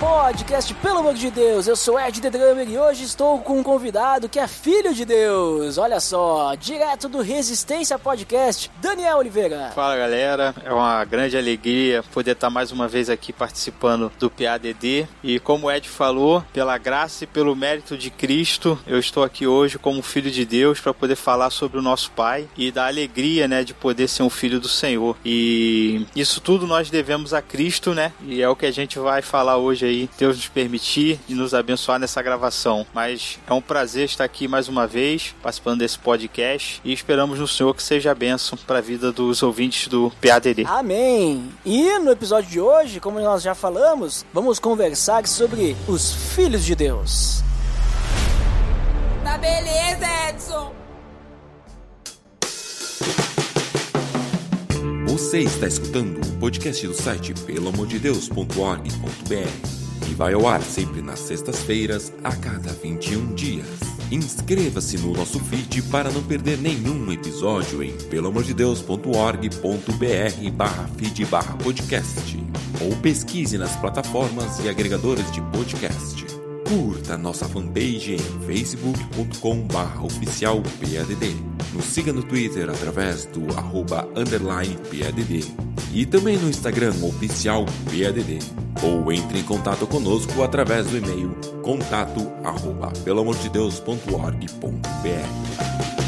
Podcast, pelo amor de Deus, eu sou Ed The Drummer e hoje estou com um convidado que é filho de Deus. Olha só, direto do Resistência Podcast, Daniel Oliveira. Fala galera, é uma grande alegria poder estar mais uma vez aqui participando do PADD. E como o Ed falou, pela graça e pelo mérito de Cristo, eu estou aqui hoje como filho de Deus para poder falar sobre o nosso Pai e da alegria, né, de poder ser um filho do Senhor. E isso tudo nós devemos a Cristo, né? E é o que a gente vai falar hoje aí, Deus nos permitir e nos abençoar nessa gravação. Mas é um prazer estar aqui mais uma vez, participando desse podcast e esperamos no Senhor que seja bênção para a vida dos ouvintes do PADD. Amém! E no episódio de hoje, como nós já falamos, vamos conversar sobre os filhos de Deus. Tá beleza, Edson! Você está escutando o podcast do site pelamordedeus.org.br e vai ao ar sempre nas sextas-feiras, a cada 21 dias. Inscreva-se no nosso feed para não perder nenhum episódio em pelamordedeus.org.br barra feed barra podcast ou pesquise nas plataformas e agregadores de podcast. Curta nossa fanpage em facebook.com barra oficial. Nos siga no Twitter através do arroba underline PADD. E também no Instagram oficial PADD. Ou entre em contato conosco através do e-mail contato arroba pelamordedeus.org.br.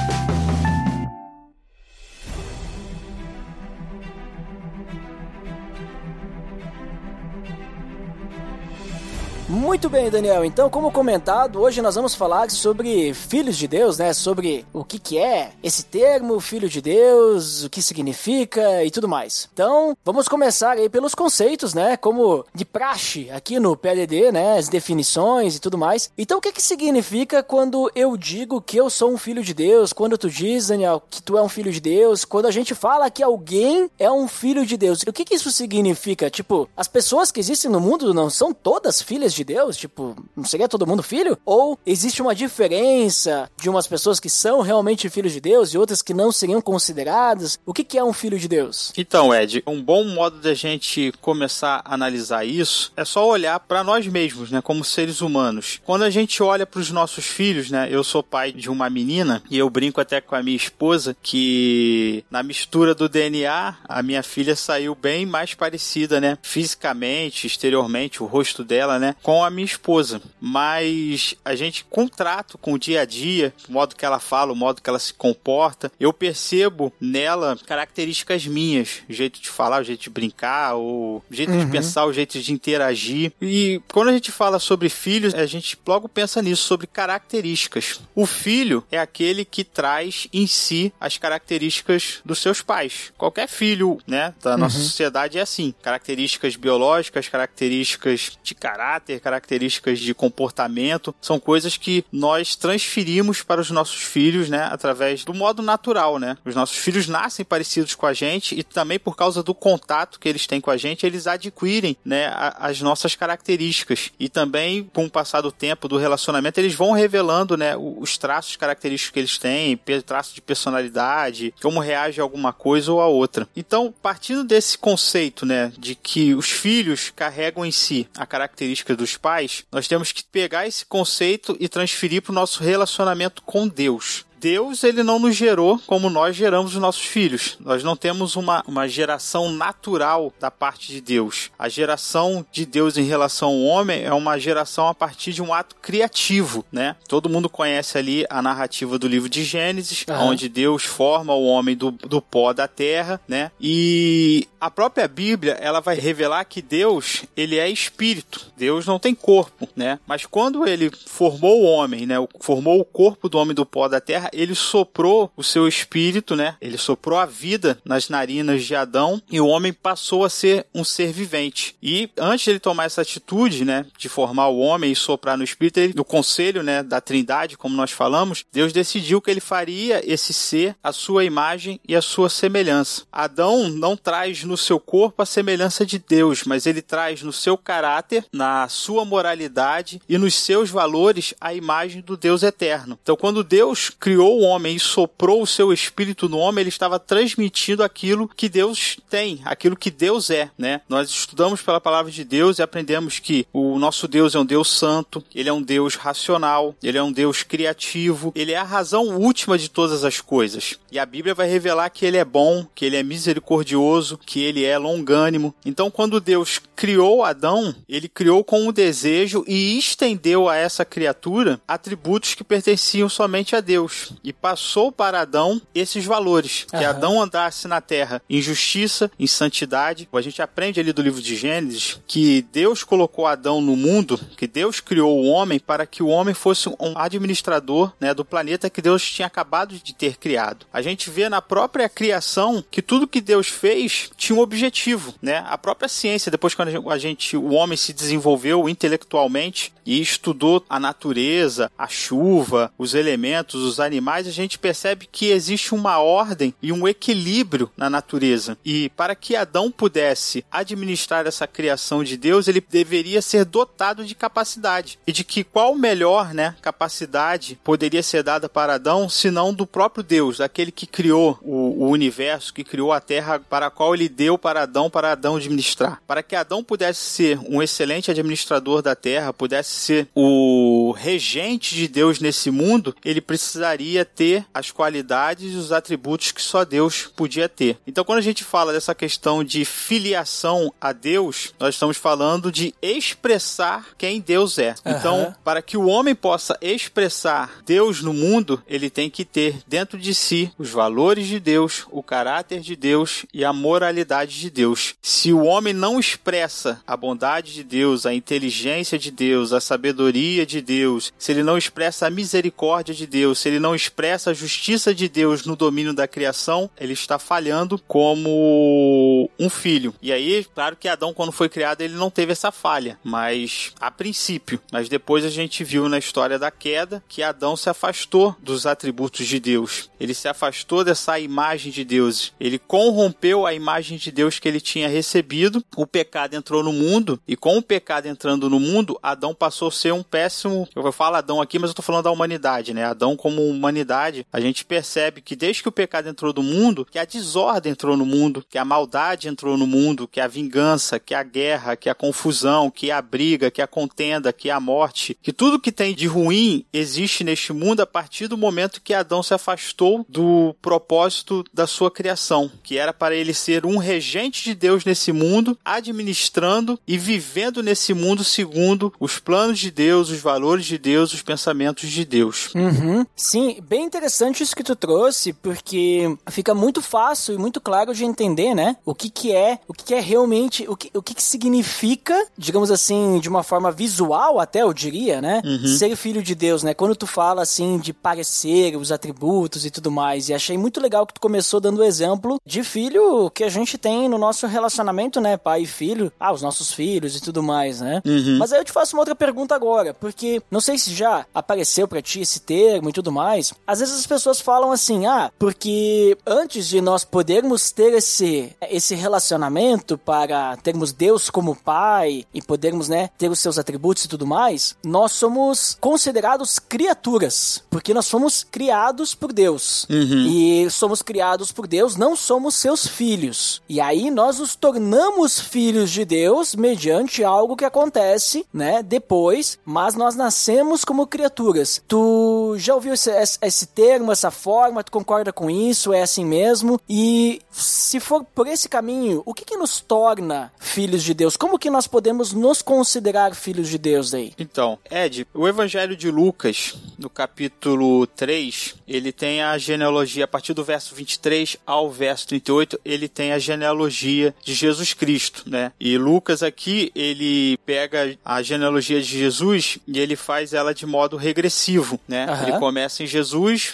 Muito bem, Daniel. Então, como comentado, hoje nós vamos falar sobre filhos de Deus, né? Sobre o que que é esse termo, filho de Deus, o que significa e tudo mais. Então, vamos começar aí pelos conceitos, né? Como de praxe aqui no PLD, né? As definições e tudo mais. Então, o que que significa quando eu digo que eu sou um filho de Deus? Quando tu diz, Daniel, que tu é um filho de Deus? Quando a gente fala que alguém é um filho de Deus? O que que isso significa? Tipo, as pessoas que existem no mundo não são todas filhas de Deus? Tipo, não seria todo mundo filho? Ou existe uma diferença de umas pessoas que são realmente filhos de Deus e outras que não seriam consideradas? O que, que é um filho de Deus? Então, Ed, um bom modo da gente começar a analisar isso é só olhar para nós mesmos, né, como seres humanos. Quando a gente olha para os nossos filhos, né, eu sou pai de uma menina e eu brinco até com a minha esposa que na mistura do DNA a minha filha saiu bem mais parecida, né, fisicamente, exteriormente, o rosto dela, né, com a minha esposa. Mas a gente contrato com o dia a dia, o modo que ela fala, o modo que ela se comporta, eu percebo nela características minhas, o jeito de falar, o jeito de brincar, o jeito de pensar, o jeito de interagir. E quando a gente fala sobre filhos, a gente logo pensa nisso, sobre características. O filho é aquele que traz em si as características dos seus pais. Qualquer filho, né, da nossa sociedade é assim. Características biológicas, características de caráter, características de comportamento, são coisas que nós transferimos para os nossos filhos, né, através do modo natural, né? Os nossos filhos nascem parecidos com a gente e também por causa do contato que eles têm com a gente, eles adquirem, né, as nossas características. E também, com o passar do tempo, do relacionamento, eles vão revelando, né, os traços característicos que eles têm, traços de personalidade, como reage a alguma coisa ou a outra. Então, partindo desse conceito, né, de que os filhos carregam em si a característica dos pais, nós temos que pegar esse conceito e transferir para o nosso relacionamento com Deus. Deus, ele não nos gerou como nós geramos os nossos filhos. Nós não temos uma, uma geração natural da parte de Deus. A geração de Deus em relação ao homem é uma geração a partir de um ato criativo, né? Todo mundo conhece ali a narrativa do livro de Gênesis, Aham. onde Deus forma o homem do, do pó da terra, né? E a própria Bíblia, ela vai revelar que Deus, ele é espírito. Deus não tem corpo, né? Mas quando ele formou o homem, né? Formou o corpo do homem do pó da terra, ele soprou o seu espírito, né? Ele soprou a vida nas narinas de Adão e o homem passou a ser um ser vivente. E antes de ele tomar essa atitude, né, de formar o homem e soprar no espírito, ele, no conselho, né, da Trindade, como nós falamos, Deus decidiu que ele faria esse ser a sua imagem e a sua semelhança. Adão não traz no seu corpo a semelhança de Deus, mas ele traz no seu caráter, na sua moralidade e nos seus valores a imagem do Deus eterno. Então, quando Deus criou o homem e soprou o seu espírito no homem, ele estava transmitindo aquilo que Deus tem, aquilo que Deus é, né? Nós estudamos pela palavra de Deus e aprendemos que o nosso Deus é um Deus santo, ele é um Deus racional, ele é um Deus criativo, ele é a razão última de todas as coisas. E a Bíblia vai revelar que ele é bom, que ele é misericordioso, que ele é longânimo. Então, quando Deus criou Adão, ele criou com um desejo e estendeu a essa criatura atributos que pertenciam somente a Deus. E passou para Adão esses valores. Que Aham. Adão andasse na terra em justiça, em santidade. A gente aprende ali do livro de Gênesis que Deus colocou Adão no mundo, que Deus criou o homem para que o homem fosse um administrador né, do planeta que Deus tinha acabado de ter criado. A gente vê na própria criação que tudo que Deus fez tinha um objetivo, né? A própria ciência, depois quando a gente, o homem se desenvolveu intelectualmente e estudou a natureza, a chuva, os elementos, os animais, a gente percebe que existe uma ordem e um equilíbrio na natureza. E para que Adão pudesse administrar essa criação de Deus, ele deveria ser dotado de capacidade. E de que qual melhor, né, capacidade poderia ser dada para Adão, senão do próprio Deus, daquele que criou o, o universo, que criou a terra, para a qual ele deu para Adão, para Adão administrar. Para que Adão pudesse ser um excelente administrador da terra, pudesse ser o regente de Deus nesse mundo, ele precisaria ter as qualidades e os atributos que só Deus podia ter. Então, quando a gente fala dessa questão de filiação a Deus, nós estamos falando de expressar quem Deus é. Aham. Então, para que o homem possa expressar Deus no mundo, ele tem que ter dentro de si os valores de Deus, o caráter de Deus e a moralidade de Deus. Se o homem não expressa a bondade de Deus, a inteligência de Deus, a sabedoria de Deus, se ele não expressa a misericórdia de Deus, se ele não expressa a justiça de Deus no domínio da criação, ele está falhando como um filho. E aí, claro que Adão, quando foi criado, ele não teve essa falha, mas a princípio. Mas depois a gente viu na história da queda que Adão se afastou dos atributos de Deus. Ele se afastou dessa imagem de Deus. Ele corrompeu a imagem de Deus que ele tinha recebido. O pecado entrou no mundo e com o pecado entrando no mundo, Adão passou a ser um péssimo. Eu falo Adão aqui, mas eu tô falando da humanidade, né? Adão como humanidade, a gente percebe que desde que o pecado entrou no mundo, que a desordem entrou no mundo, que a maldade entrou no mundo, que a vingança, que a guerra, que a confusão, que a briga, que a contenda, que a morte, que tudo que tem de ruim existe neste mundo a partir do momento que Adão se afastou do propósito da sua criação, que era para ele ser um regente de Deus nesse mundo, administrando e vivendo nesse mundo segundo os planos de Deus, os valores de Deus, os pensamentos de Deus. Uhum. Sim, bem interessante isso que tu trouxe, porque fica muito fácil e muito claro de entender, né? O que que é, o que que é realmente, o que, o que que significa, digamos assim, de uma forma visual até, eu diria, né? Ser filho de Deus, né? Quando tu fala, assim, de parecer, os atributos e tudo mais. E achei muito legal que tu começou dando o exemplo de filho que a gente tem no nosso relacionamento, né? Pai e filho. Ah, os nossos filhos e tudo mais, né? Mas aí eu te faço uma outra pergunta agora, porque não sei se já apareceu pra ti esse termo e tudo mais. Às vezes as pessoas falam assim, ah, porque antes de nós podermos ter esse, esse relacionamento para termos Deus como pai e podermos, né, ter os seus atributos e tudo mais, nós somos considerados criaturas, porque nós fomos criados por Deus. E somos criados por Deus, não somos seus filhos. E aí nós nos tornamos filhos de Deus mediante algo que acontece, né, depois, mas nós nascemos como criaturas. Tu já ouviu esse, esse, termo, essa forma? Tu concorda com isso? É assim mesmo? E se for por esse caminho, o que que nos torna filhos de Deus? Como que nós podemos nos considerar filhos de Deus aí? Então, Ed, o Evangelho de Lucas, no capítulo 3, ele tem a genealogia, a partir do verso 23 ao verso 38, ele tem a genealogia de Jesus Cristo, né? E Lucas aqui, ele pega a genealogia de Jesus e ele faz ela de modo regressivo, né? Aham. Ele começa em Jesus,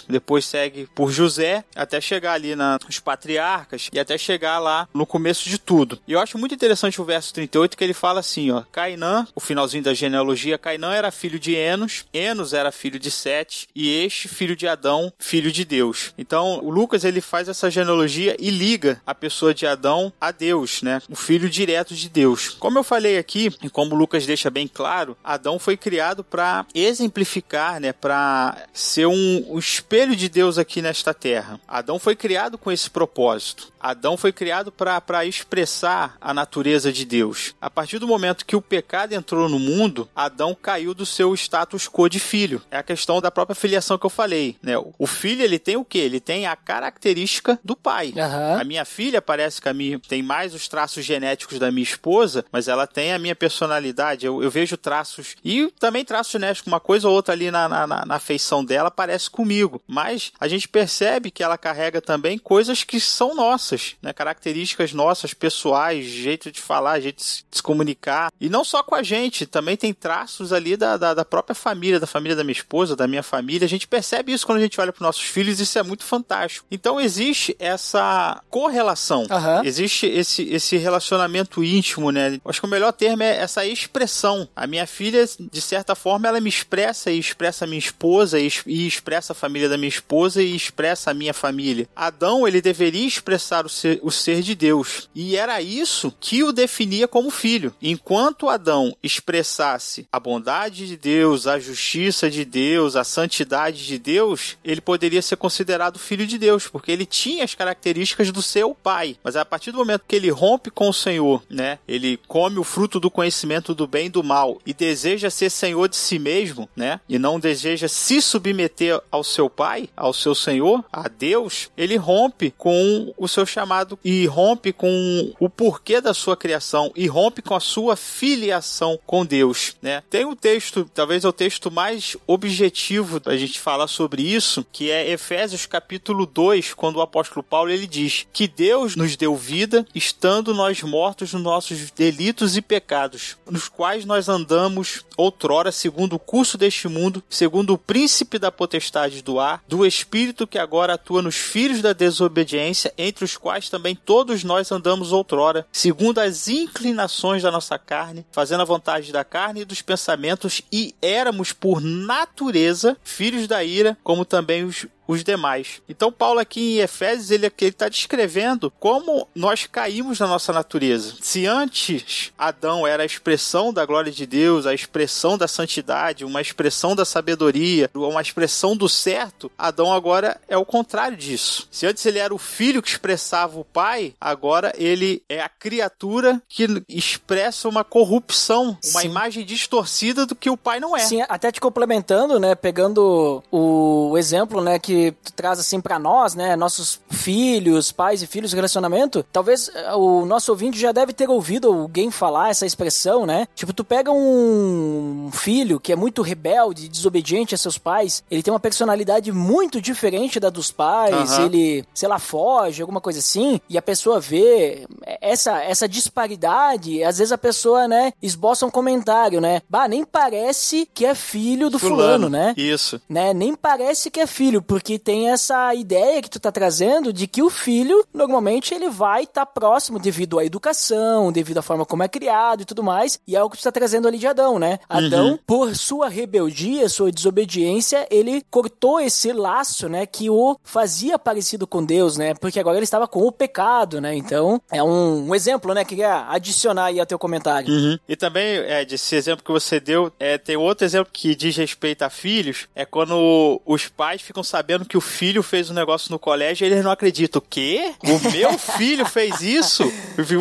depois segue por José, até chegar ali nos patriarcas e até chegar lá no começo de tudo. E eu acho muito interessante o verso 38 que ele fala assim, ó, Cainã, o finalzinho da genealogia, Cainã era filho de Enos, Enos era filho de Sete e este filho de Adão, filho de Deus. Então, o Lucas ele faz essa genealogia e liga a pessoa de Adão a Deus, né? O filho direto de Deus. Como eu falei aqui, e como o Lucas deixa bem claro, Adão foi criado para exemplificar, né, para ser um, um espelho de Deus aqui nesta terra. Adão foi criado com esse propósito. Adão foi criado para expressar a natureza de Deus. A partir do momento que o pecado entrou no mundo, Adão caiu do seu status quo de filho. É a questão da própria filiação que eu falei. Né? O filho ele tem o que? Ele tem a característica do pai. Uhum. A minha filha parece que a minha tem mais os traços genéticos da minha esposa, mas ela tem a minha personalidade. Eu, eu vejo traços e também traços genéticos, uma coisa ou outra ali na, na, na feição dela parece comigo. Mas a gente percebe que ela carrega também coisas que são nossas nossas, né? Características nossas, pessoais, jeito de falar, jeito de se comunicar. E não só com a gente, também tem traços ali da, da, da própria família, da família da minha esposa, da minha família. A gente percebe isso quando a gente olha para nossos filhos, isso é muito fantástico. Então existe essa correlação, uhum. existe esse, esse relacionamento íntimo, né? Acho que o melhor termo é essa expressão. A minha filha, de certa forma, ela me expressa e expressa a minha esposa e, e expressa a família da minha esposa e expressa a minha família. Adão, ele deveria expressar o ser, o ser de Deus. E era isso que o definia como filho. Enquanto Adão expressasse a bondade de Deus, a justiça de Deus, a santidade de Deus, ele poderia ser considerado filho de Deus, porque ele tinha as características do seu pai. Mas a partir do momento que ele rompe com o Senhor, né? Ele come o fruto do conhecimento do bem e do mal e deseja ser senhor de si mesmo, né? E não deseja se submeter ao seu pai, ao seu Senhor, a Deus, ele rompe com o seu chamado e rompe com o porquê da sua criação e rompe com a sua filiação com Deus, né? Tem um texto, talvez é o texto mais objetivo da gente falar sobre isso, que é Efésios capítulo 2, quando o apóstolo Paulo ele diz que Deus nos deu vida estando nós mortos nos nossos delitos e pecados, nos quais nós andamos outrora segundo o curso deste mundo, segundo o príncipe da potestade do ar, do espírito que agora atua nos filhos da desobediência, entre os quais também todos nós andamos outrora, segundo as inclinações da nossa carne, fazendo a vontade da carne e dos pensamentos, e éramos por natureza filhos da ira, como também os os demais. Então, Paulo aqui em Efésios, ele está descrevendo como nós caímos na nossa natureza. Se antes Adão era a expressão da glória de Deus, a expressão da santidade, uma expressão da sabedoria, uma expressão do certo, Adão agora é o contrário disso. Se antes ele era o filho que expressava o pai, agora ele é a criatura que expressa uma corrupção, uma Sim. imagem distorcida do que o pai não é. Sim, até te complementando, né, pegando o exemplo, né, que traz assim para nós, né, nossos filhos, pais e filhos, relacionamento, talvez eh, o nosso ouvinte já deve ter ouvido alguém falar essa expressão, né? Tipo, tu pega um filho que é muito rebelde, desobediente a seus pais, ele tem uma personalidade muito diferente da dos pais, uhum. ele, sei lá, foge, alguma coisa assim, e a pessoa vê essa essa disparidade, às vezes a pessoa, né, esboça um comentário, né? Bah, nem parece que é filho do fulano, fulano né? Isso. Né? Nem parece que é filho, porque que tem essa ideia que tu tá trazendo de que o filho, normalmente, ele vai estar tá próximo devido à educação, devido à forma como é criado e tudo mais, e é o que tu tá trazendo ali de Adão, né? Uhum. Adão, por sua rebeldia, sua desobediência, ele cortou esse laço, né, que o fazia parecido com Deus, né? Porque agora ele estava com o pecado, né? Então, é um, um exemplo, né, que queria adicionar aí ao teu comentário. Uhum. E também, é, desse exemplo que você deu, é, tem outro exemplo que diz respeito a filhos, é quando os pais ficam sabendo que o filho fez um negócio no colégio e eles não acreditam. O quê? O meu filho fez isso?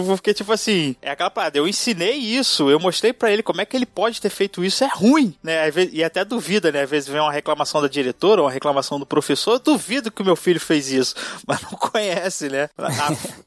Porque, tipo assim, é aquela parada, eu ensinei isso, eu mostrei para ele como é que ele pode ter feito isso, é ruim, né? E até duvida, né? Às vezes vem uma reclamação da diretora, uma reclamação do professor, eu duvido que o meu filho fez isso, mas não conhece, né?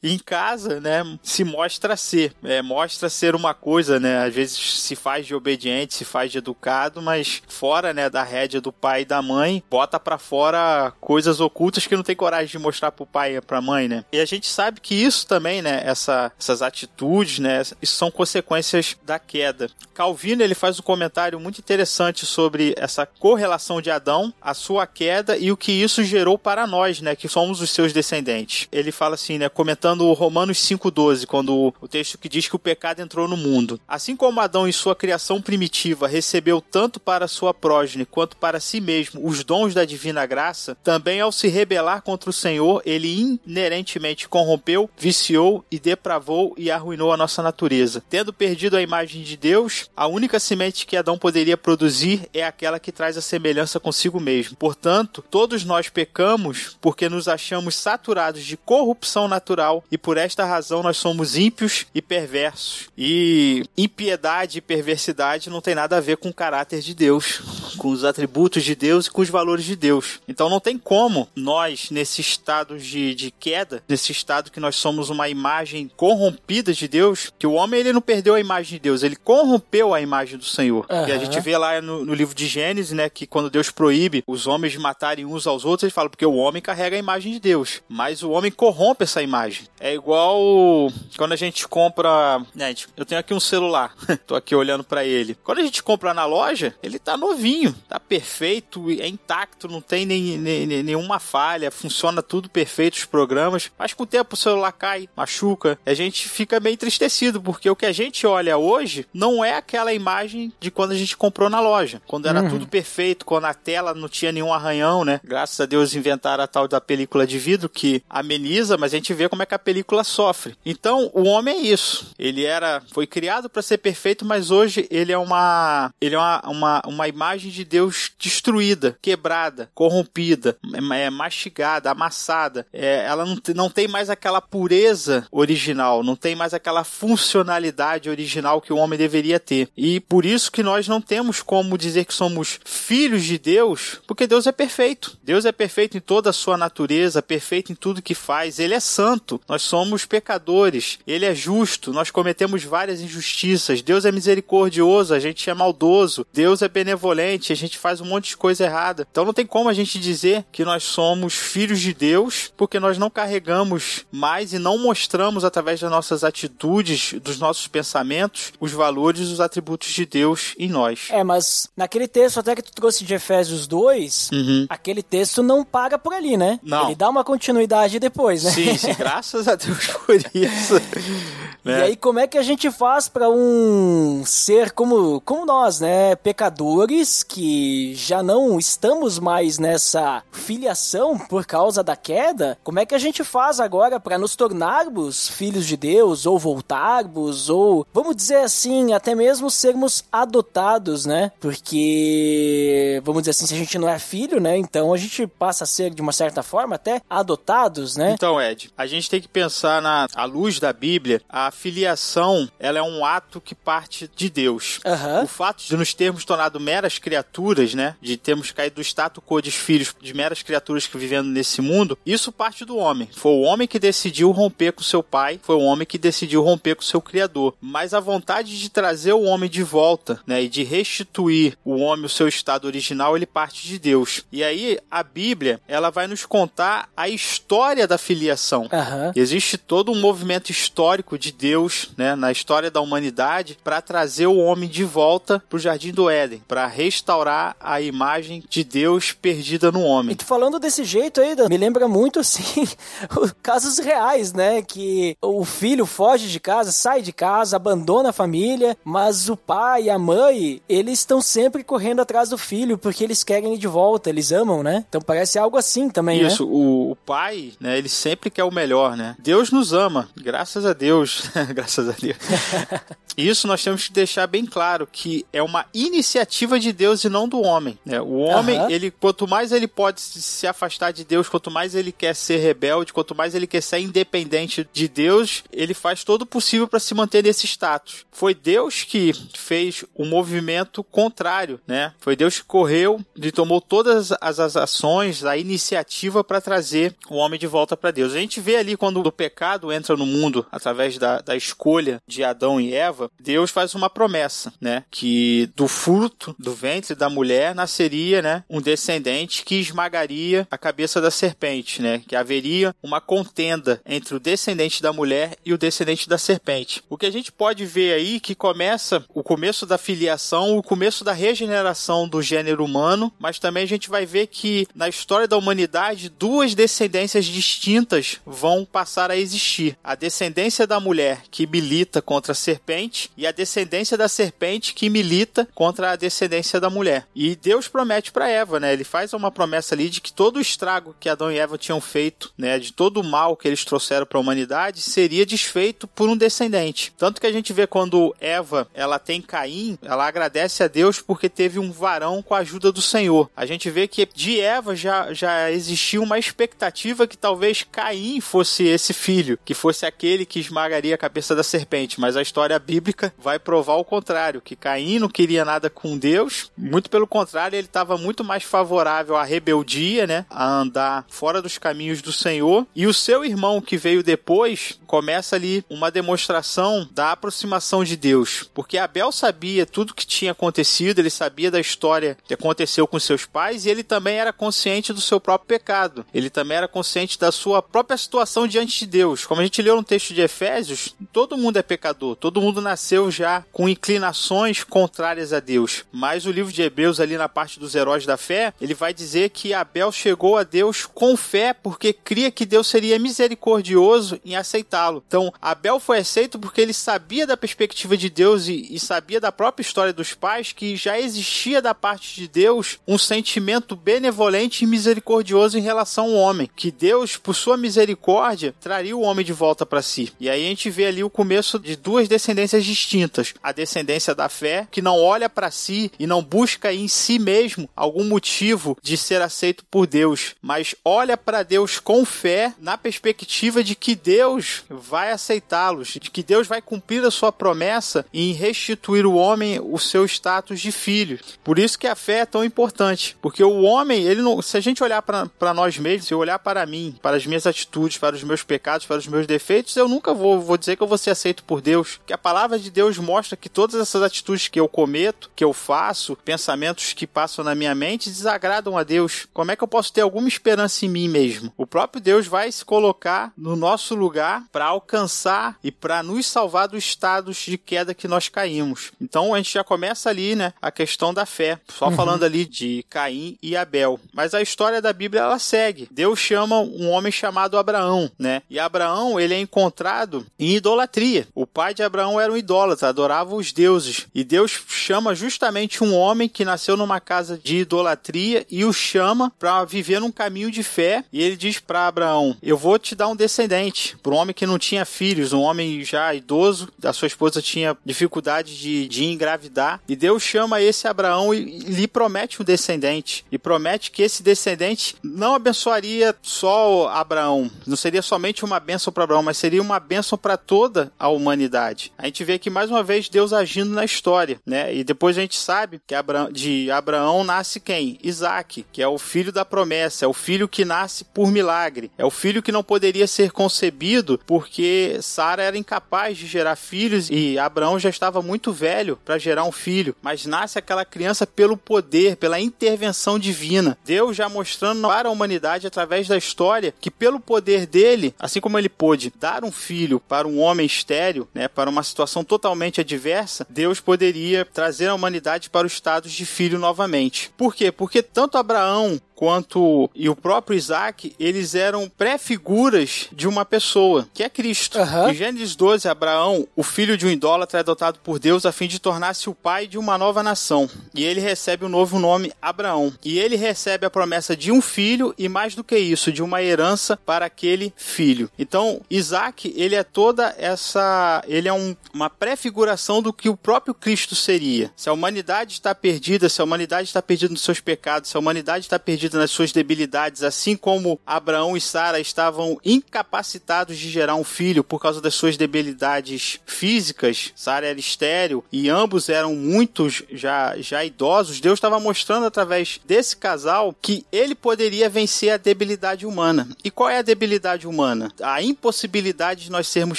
em casa, né, se mostra ser, é, mostra ser uma coisa, né? Às vezes se faz de obediente, se faz de educado, mas fora, né, da rédea do pai e da mãe, bota para fora coisas ocultas que não tem coragem de mostrar pro pai e pra mãe, né? E a gente sabe que isso também, né, essa, essas atitudes, né, isso são consequências da queda. Calvino, ele faz um comentário muito interessante sobre essa correlação de Adão, a sua queda e o que isso gerou para nós, né, que somos os seus descendentes. Ele fala assim, né, comentando o Romanos 5:12, quando o texto que diz que o pecado entrou no mundo. Assim como Adão em sua criação primitiva recebeu tanto para sua prógene quanto para si mesmo os dons da divina graça, também ao se rebelar contra o Senhor, ele inerentemente corrompeu, viciou e depravou e arruinou a nossa natureza. Tendo perdido a imagem de Deus, a única semente que Adão poderia produzir é aquela que traz a semelhança consigo mesmo. Portanto, todos nós pecamos porque nos achamos saturados de corrupção natural e por esta razão nós somos ímpios e perversos. E impiedade e perversidade não tem nada a ver com o caráter de Deus, com os atributos de Deus e com os valores de Deus. Então não tem como nós, nesse estado de, de queda, nesse estado que nós somos uma imagem corrompida de Deus, que o homem ele não perdeu a imagem de Deus, ele corrompeu a imagem do Senhor. Uhum. E a gente vê lá no, no, livro de Gênesis, né, que quando Deus proíbe os homens de matarem uns aos outros, ele fala porque o homem carrega a imagem de Deus, mas o homem corrompe essa imagem. É igual quando a gente compra, né, eu tenho aqui um celular, tô aqui olhando para ele. Quando a gente compra na loja, ele tá novinho, tá perfeito, é intacto, não tem nem, nem, nenhuma falha, funciona tudo perfeito os programas, mas com o tempo o celular cai, machuca, a gente fica meio entristecido, porque o que a gente olha hoje não é aquela imagem de quando a gente comprou na loja, quando era uhum. tudo perfeito, quando a tela não tinha nenhum arranhão, né? Graças a Deus inventaram a tal da película de vidro que ameniza, mas a gente vê como é que a película sofre. Então, o homem é isso. Ele era, foi criado para ser perfeito, mas hoje ele é uma, ele é uma, uma, uma imagem de Deus destruída, quebrada, corrompida, é, é mastigada, amassada. É, ela não, não tem mais aquela pureza original, não tem mais aquela funcionalidade original que o homem deveria ter. E por isso que nós não temos como dizer que somos filhos de Deus, porque Deus é perfeito. Deus é perfeito em toda a sua natureza, perfeito em tudo que faz. Ele é santo. Nós somos pecadores. Ele é justo. Nós cometemos várias injustiças. Deus é misericordioso, a gente é maldoso. Deus é benevolente, a gente faz um monte de coisa errada. Então não tem como a gente dizer que nós somos filhos de Deus, porque nós não carregamos mais e não mostramos através das nossas atitudes, dos nossos pensamentos, os valores, os atributos de Deus em nós. É, mas naquele texto até que tu trouxe de Efésios 2, uhum. aquele texto não para por ali, né? Não. Ele dá uma continuidade depois, né? Sim, sim, graças a Deus por isso. né? E aí como é que a gente faz para um ser como, como nós, né, pecadores que já não estamos mais nessa filiação por causa da queda? Como é que a gente faz agora para nos tornarmos filhos de Deus ou voltarmos ou vamos dizer assim, até mesmo sermos adotados, né? Porque vamos dizer assim, se a gente não é filho, né, então a gente passa a ser de uma certa forma até adotados, né? Então, Ed, a gente tem que pensar na à luz da Bíblia, a filiação, ela é um ato que parte de Deus. Uhum. O fato de nos termos tornado meras criaturas, né, de termos caído do status quo de filhos, de meras criaturas que vivendo nesse mundo, isso parte do homem. Foi o homem que decidiu romper com seu pai, foi o homem que decidiu romper com seu criador. Mas a vontade de trazer o homem de volta, né, e de restituir o homem o seu estado original, ele parte de Deus. E aí a Bíblia, ela vai nos contar a história da filiação. Uhum. Existe todo um movimento histórico de Deus, né, na história da humanidade, para trazer o homem de volta para o jardim do Éden, para restaurar a imagem de Deus perdida no homem. E tu falando desse jeito aí, me lembra muito assim casos reais, né, que o filho foge de casa, sai de casa, abandona a família, mas o pai e a mãe, eles estão sempre correndo atrás do filho porque eles querem ir de volta, eles amam, né? Então parece algo assim também, Isso, né? o, o pai, né, ele sempre quer o melhor, né? Deus nos ama, graças a Deus, graças a Deus. Isso nós temos que deixar bem claro que é uma iniciativa de Deus e não do homem. Né? O homem, uhum. ele quanto mais ele pode se afastar de Deus, quanto mais ele quer ser rebelde, quanto mais ele quer ser independente de Deus, ele faz todo o possível para se manter nesse status. Foi Deus que fez o movimento contrário, né? Foi Deus que correu e tomou todas as ações, a iniciativa para trazer o homem de volta para Deus. A gente vê ali quando o pecado entra no mundo através da, da escolha de Adão e Eva, Deus faz uma promessa, né? Que do fruto do ventre da mulher nasceria, né? Um descendente que esmagaria a cabeça da serpente, né? Que haveria uma contenda entre o descendente da mulher e o descendente da serpente. O que a gente pode ver aí que começa o começo da filiação, o começo da regeneração do gênero humano, mas também a gente vai ver que na história da humanidade duas descendências distintas vão passar a existir. A descendência da mulher que milita contra a serpente e a descendência da serpente que milita contra a descendência da mulher. E Deus promete para Eva, né? Ele faz uma promessa ali de que todo o estrago que Adão e Eva tinham feito, né, de todo o mal que eles trouxeram para a humanidade, seria desfeito por um descendente. Tanto que a gente vê quando Eva, ela tem Caim, ela agradece a Deus porque teve um varão com a ajuda do Senhor. A gente vê que de Eva já, já existia uma expectativa que talvez Caim fosse esse filho, que fosse aquele que esmagaria a cabeça da serpente, mas a história bíblica vai provar o contrário, que Caim não queria nada com Deus, muito pelo contrário, ele estava muito mais favorável à rebeldia, né, a andar fora dos caminhos do Senhor, e o seu irmão que veio depois começa ali uma demonstração da aproximação de Deus, porque Abel sabia tudo que tinha acontecido, ele sabia da história que aconteceu com seus pais e ele também era consciente do seu próprio pecado. Ele também era consciente da sua própria situação diante de Deus. Como a gente leu no texto de Efésios, todo mundo é pecador, todo mundo nasceu já com inclinações contrárias a Deus. Mas o livro de Hebreus ali na parte dos heróis da fé, ele vai dizer que Abel chegou a Deus com fé porque cria que Deus seria misericordioso em aceitá-lo. Então, Abel foi aceito porque ele sabia da perspectiva de Deus e, e sabia da própria história dos pais que já existia da parte de Deus um sentimento benevolente e misericordioso em relação ao homem, que Deus, por sua misericórdia, traria o homem de volta para si. E aí a gente vê ali o começo de duas descendências distintas: a descendência da fé, que não olha para si e não busca em si mesmo algum motivo de ser aceito por Deus, mas olha para Deus com fé na perspectiva de que Deus vai aceitá-los, de que Deus vai cumprir a sua promessa em restituir o homem o seu status de filho. Por isso que a fé é tão importante, porque o homem, ele não, se a gente olhar para nós mesmos, se olhar para mim, para as minhas atitudes, para os meus pecados, para os meus defeitos, eu nunca vou, vou dizer que eu vou ser aceito por Deus. Que a palavra de Deus mostra que todas essas atitudes que eu cometo, que eu faço, pensamentos que passam na minha mente, desagradam a Deus. Como é que eu posso ter alguma esperança em mim mesmo? O próprio Deus vai se colocar no nosso lugar para alcançar e para nos salvar dos estados de queda que nós caímos. Então a gente já começa ali, né, a questão da fé. Só uhum. falando ali de Caim e Abel. Mas a história da Bíblia ela segue. Deus chama um homem chamado Abraão, né? E Abraão, ele é encontrado em idolatria. O pai de Abraão era um idólatra, adorava os deuses. E Deus chama justamente um homem que nasceu numa casa de idolatria e o chama para viver num caminho de fé. E ele diz para Abraão: Eu vou te dar um descendente. Para um homem que não tinha filhos, um homem já idoso, a sua esposa tinha dificuldade de, de engravidar. E Deus chama esse Abraão e, e lhe promete um descendente. E promete que esse descendente não abençoaria só Abraão. Não seria somente uma bênção para Abraão, mas seria uma bênção para toda a humanidade. A gente vê aqui mais uma vez Deus agindo na história, né? E depois a gente sabe que de Abraão nasce quem? Isaac, que é o filho da promessa, é o filho que nasce por milagre, é o filho que não poderia ser concebido porque Sara era incapaz de gerar filhos e Abraão já estava muito velho para gerar um filho, mas nasce aquela criança pelo poder, pela intervenção divina. Deus já mostrando para a humanidade através da história que pelo poder dele, assim como ele pôde dar um filho para um homem estéril, né, para uma situação totalmente adversa, Deus poderia trazer a humanidade para o estado de filho novamente. Por quê? Porque tanto Abraão Abraão quanto e o próprio Isaac, eles eram pré-figuras de uma pessoa, que é Cristo. Uhum. Em Gênesis 12, Abraão, o filho de um idólatra, é adotado por Deus a fim de tornar-se o pai de uma nova nação. E ele recebe o um novo nome Abraão. E ele recebe a promessa de um filho e mais do que isso, de uma herança para aquele filho. Então, Isaac, ele é toda essa, ele é um, uma pré-figuração do que o próprio Cristo seria. Se a humanidade está perdida, se a humanidade está perdida nos seus pecados, se a humanidade está perdida medida nas suas debilidades, assim como Abraão e Sara estavam incapacitados de gerar um filho por causa das suas debilidades físicas. Sara era estéril e ambos eram muitos já, já idosos. Deus estava mostrando através desse casal que ele poderia vencer a debilidade humana. E qual é a debilidade humana? A impossibilidade de nós sermos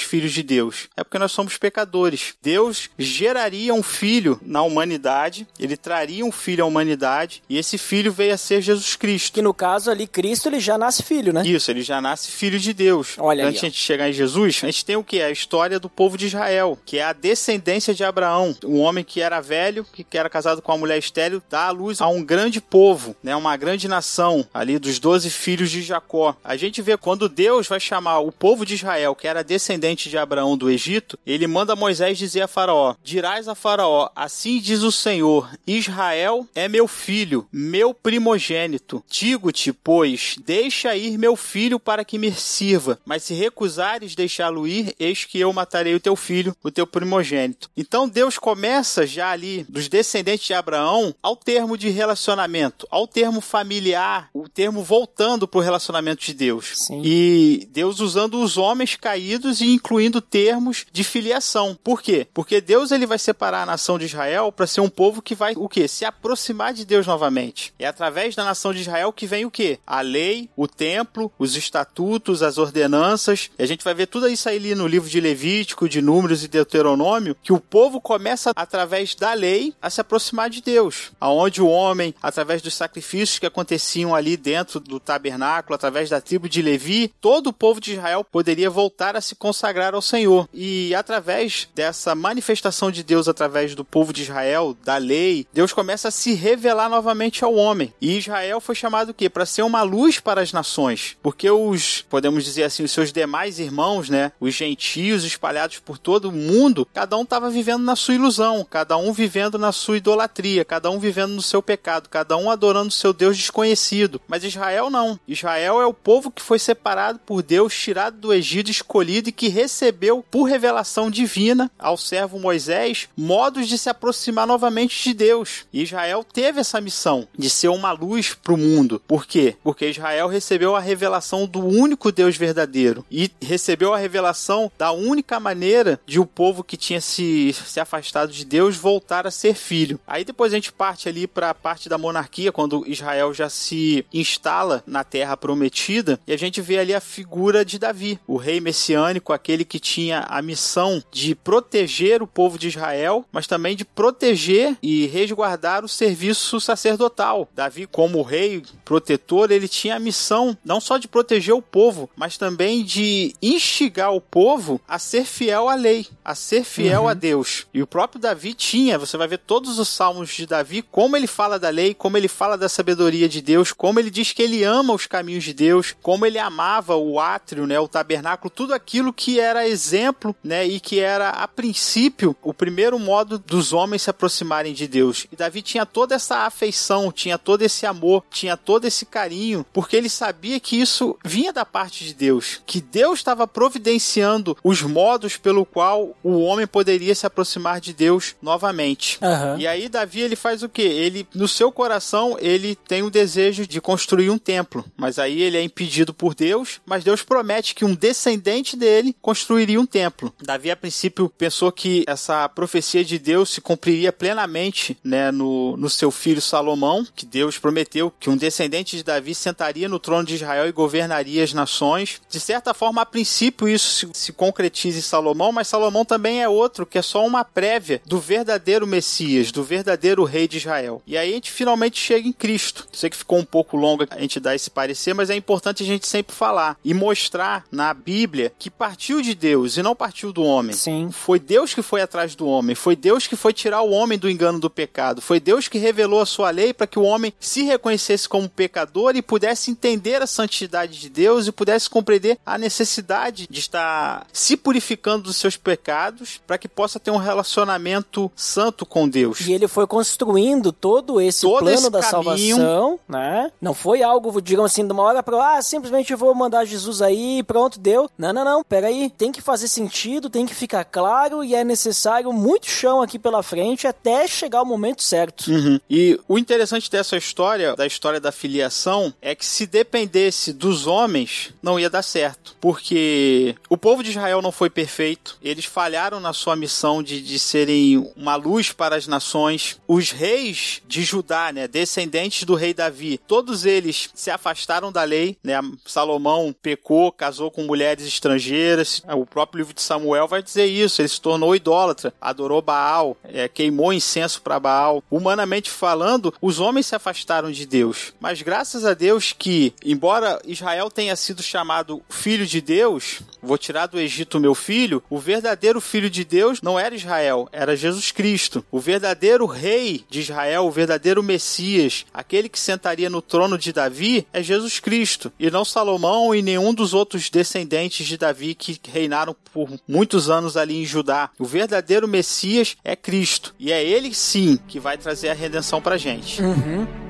filhos de Deus. É porque nós somos pecadores. Deus geraria um filho na humanidade, ele traria um filho à humanidade e esse filho veio a ser Jesus Cristo. Que no caso ali, Cristo, ele já nasce filho, né? Isso, ele já nasce filho de Deus. Olha Antes aí, de chegar em Jesus, a gente tem o que? A história do povo de Israel, que é a descendência de Abraão. Um homem que era velho, que era casado com uma mulher estéril, dá à luz a um grande povo, né? Uma grande nação, ali dos doze filhos de Jacó. A gente vê quando Deus vai chamar o povo de Israel, que era descendente de Abraão do Egito, ele manda Moisés dizer a Faraó: Dirás a Faraó, assim diz o Senhor: Israel é meu filho, meu primogênito. Digo-te, pois, deixa ir meu filho para que me sirva, mas se recusares deixá-lo ir, eis que eu matarei o teu filho, o teu primogênito. Então Deus começa já ali dos descendentes de Abraão ao termo de relacionamento, ao termo familiar, o termo voltando para o relacionamento de Deus. Sim. E Deus usando os homens caídos e incluindo termos de filiação. Por quê? Porque Deus ele vai separar a nação de Israel para ser um povo que vai o quê? Se aproximar de Deus novamente. É através da nação de Israel que vem o quê? A lei, o templo, os estatutos, as ordenanças. E a gente vai ver tudo isso aí ali no livro de Levítico, de Números e Deuteronômio, que o povo começa através da lei a se aproximar de Deus, aonde o homem, através dos sacrifícios que aconteciam ali dentro do tabernáculo, através da tribo de Levi, todo o povo de Israel poderia voltar a se consagrar ao Senhor. E através dessa manifestação de Deus através do povo de Israel, da lei, Deus começa a se revelar novamente ao homem. E Israel foi chamado o quê? Para ser uma luz para as nações. Porque os, podemos dizer assim, os seus demais irmãos, né, os gentios espalhados por todo o mundo, cada um estava vivendo na sua ilusão, cada um vivendo na sua idolatria, cada um vivendo no seu pecado, cada um adorando o seu Deus desconhecido. Mas Israel não. Israel é o povo que foi separado por Deus, tirado do Egito, escolhido e que recebeu por revelação divina ao servo Moisés modos de se aproximar novamente de Deus. E Israel teve essa missão de ser uma luz para o mundo. Por quê? Porque Israel recebeu a revelação do único Deus verdadeiro e recebeu a revelação da única maneira de o povo que tinha se, se afastado de Deus voltar a ser filho. Aí depois a gente parte ali para a parte da monarquia, quando Israel já se instala na terra prometida, e a gente vê ali a figura de Davi, o rei messiânico, aquele que tinha a missão de proteger o povo de Israel, mas também de proteger e resguardar o serviço sacerdotal. Davi, como rei protetor, ele tinha a missão não só de proteger o povo, mas também de instigar o povo a ser fiel à lei, a ser fiel a Deus. E o próprio Davi tinha, você vai ver todos os salmos de Davi, como ele fala da lei, como ele fala da sabedoria de Deus, como ele diz que ele ama os caminhos de Deus, como ele amava o átrio, né, o tabernáculo, tudo aquilo que era exemplo, né, e que era a princípio o primeiro modo dos homens se aproximarem de Deus. E Davi tinha toda essa afeição, tinha todo esse amor, tinha todo esse carinho, porque ele sabia que isso vinha da parte de Deus, que Deus estava providenciando os modos pelo qual o homem poderia se aproximar de Deus novamente. Aham. E aí Davi ele faz o que? Ele no seu coração ele tem o desejo de construir um templo, mas aí ele é impedido por Deus, mas Deus promete que um descendente dele construiria um templo. Davi a princípio pensou que essa profecia de Deus se cumpriria plenamente, né, no, no seu filho Salomão, que Deus prometeu que um descendente de Davi sentaria no trono de Israel e governaria as nações. De certa forma, a princípio isso se, se concretiza em Salomão, mas Salomão também é outro que é só uma prévia do verdadeiro Messias, do verdadeiro rei de Israel. E aí a gente finalmente chega em Cristo. Sei que ficou um pouco longo a gente dar esse parecer, mas é importante a gente sempre falar e mostrar na Bíblia que partiu de Deus e não partiu do homem. Sim. Foi Deus que foi atrás do homem, foi Deus que foi tirar o homem do engano do pecado, foi Deus que revelou a sua lei para que o homem se reconhecesse como pecador e pudesse entender a santidade de Deus e pudesse compreender a necessidade de estar se purificando dos seus pecados para que possa ter um relacionamento santo com Deus. E ele foi construindo todo esse Todo plano esse da caminho. salvação, né? Não foi algo, digamos assim, de uma hora pra ah, simplesmente vou mandar Jesus aí e pronto, deu. Não, não, não, peraí. Tem que fazer sentido, tem que ficar claro e é necessário muito chão aqui pela frente até chegar o momento certo. Uhum. E o interessante dessa história, da história história da filiação é que se dependesse dos homens, não ia dar certo. Porque o povo de Israel não foi perfeito, eles falharam na sua missão de, de serem uma luz para as nações. Os reis de Judá, né, descendentes do rei Davi, todos eles se afastaram da lei, né? Salomão pecou, casou com mulheres estrangeiras. O próprio livro de Samuel vai dizer isso. Ele se tornou idólatra, adorou Baal, é, queimou incenso para Baal. Humanamente falando, os homens se afastaram de Deus. Mas graças a Deus que, embora Israel tenha sido chamado filho de Deus, vou tirar do Egito meu filho, o verdadeiro filho de Deus não era Israel, era Jesus Cristo. O verdadeiro rei de Israel, o verdadeiro Messias, aquele que sentaria no trono de Davi, é Jesus Cristo. E não Salomão e nenhum dos outros descendentes de Davi que reinaram por muitos anos ali em Judá. O verdadeiro Messias é Cristo. E é ele sim que vai trazer a redenção pra gente. Uhum.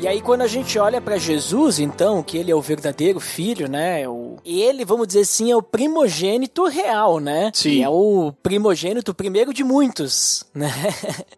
E aí quando a gente olha para Jesus, então, que ele é o verdadeiro filho, né? O... Ele, vamos dizer assim, é o primogênito real, né? Sim. É o primogênito primeiro de muitos, né?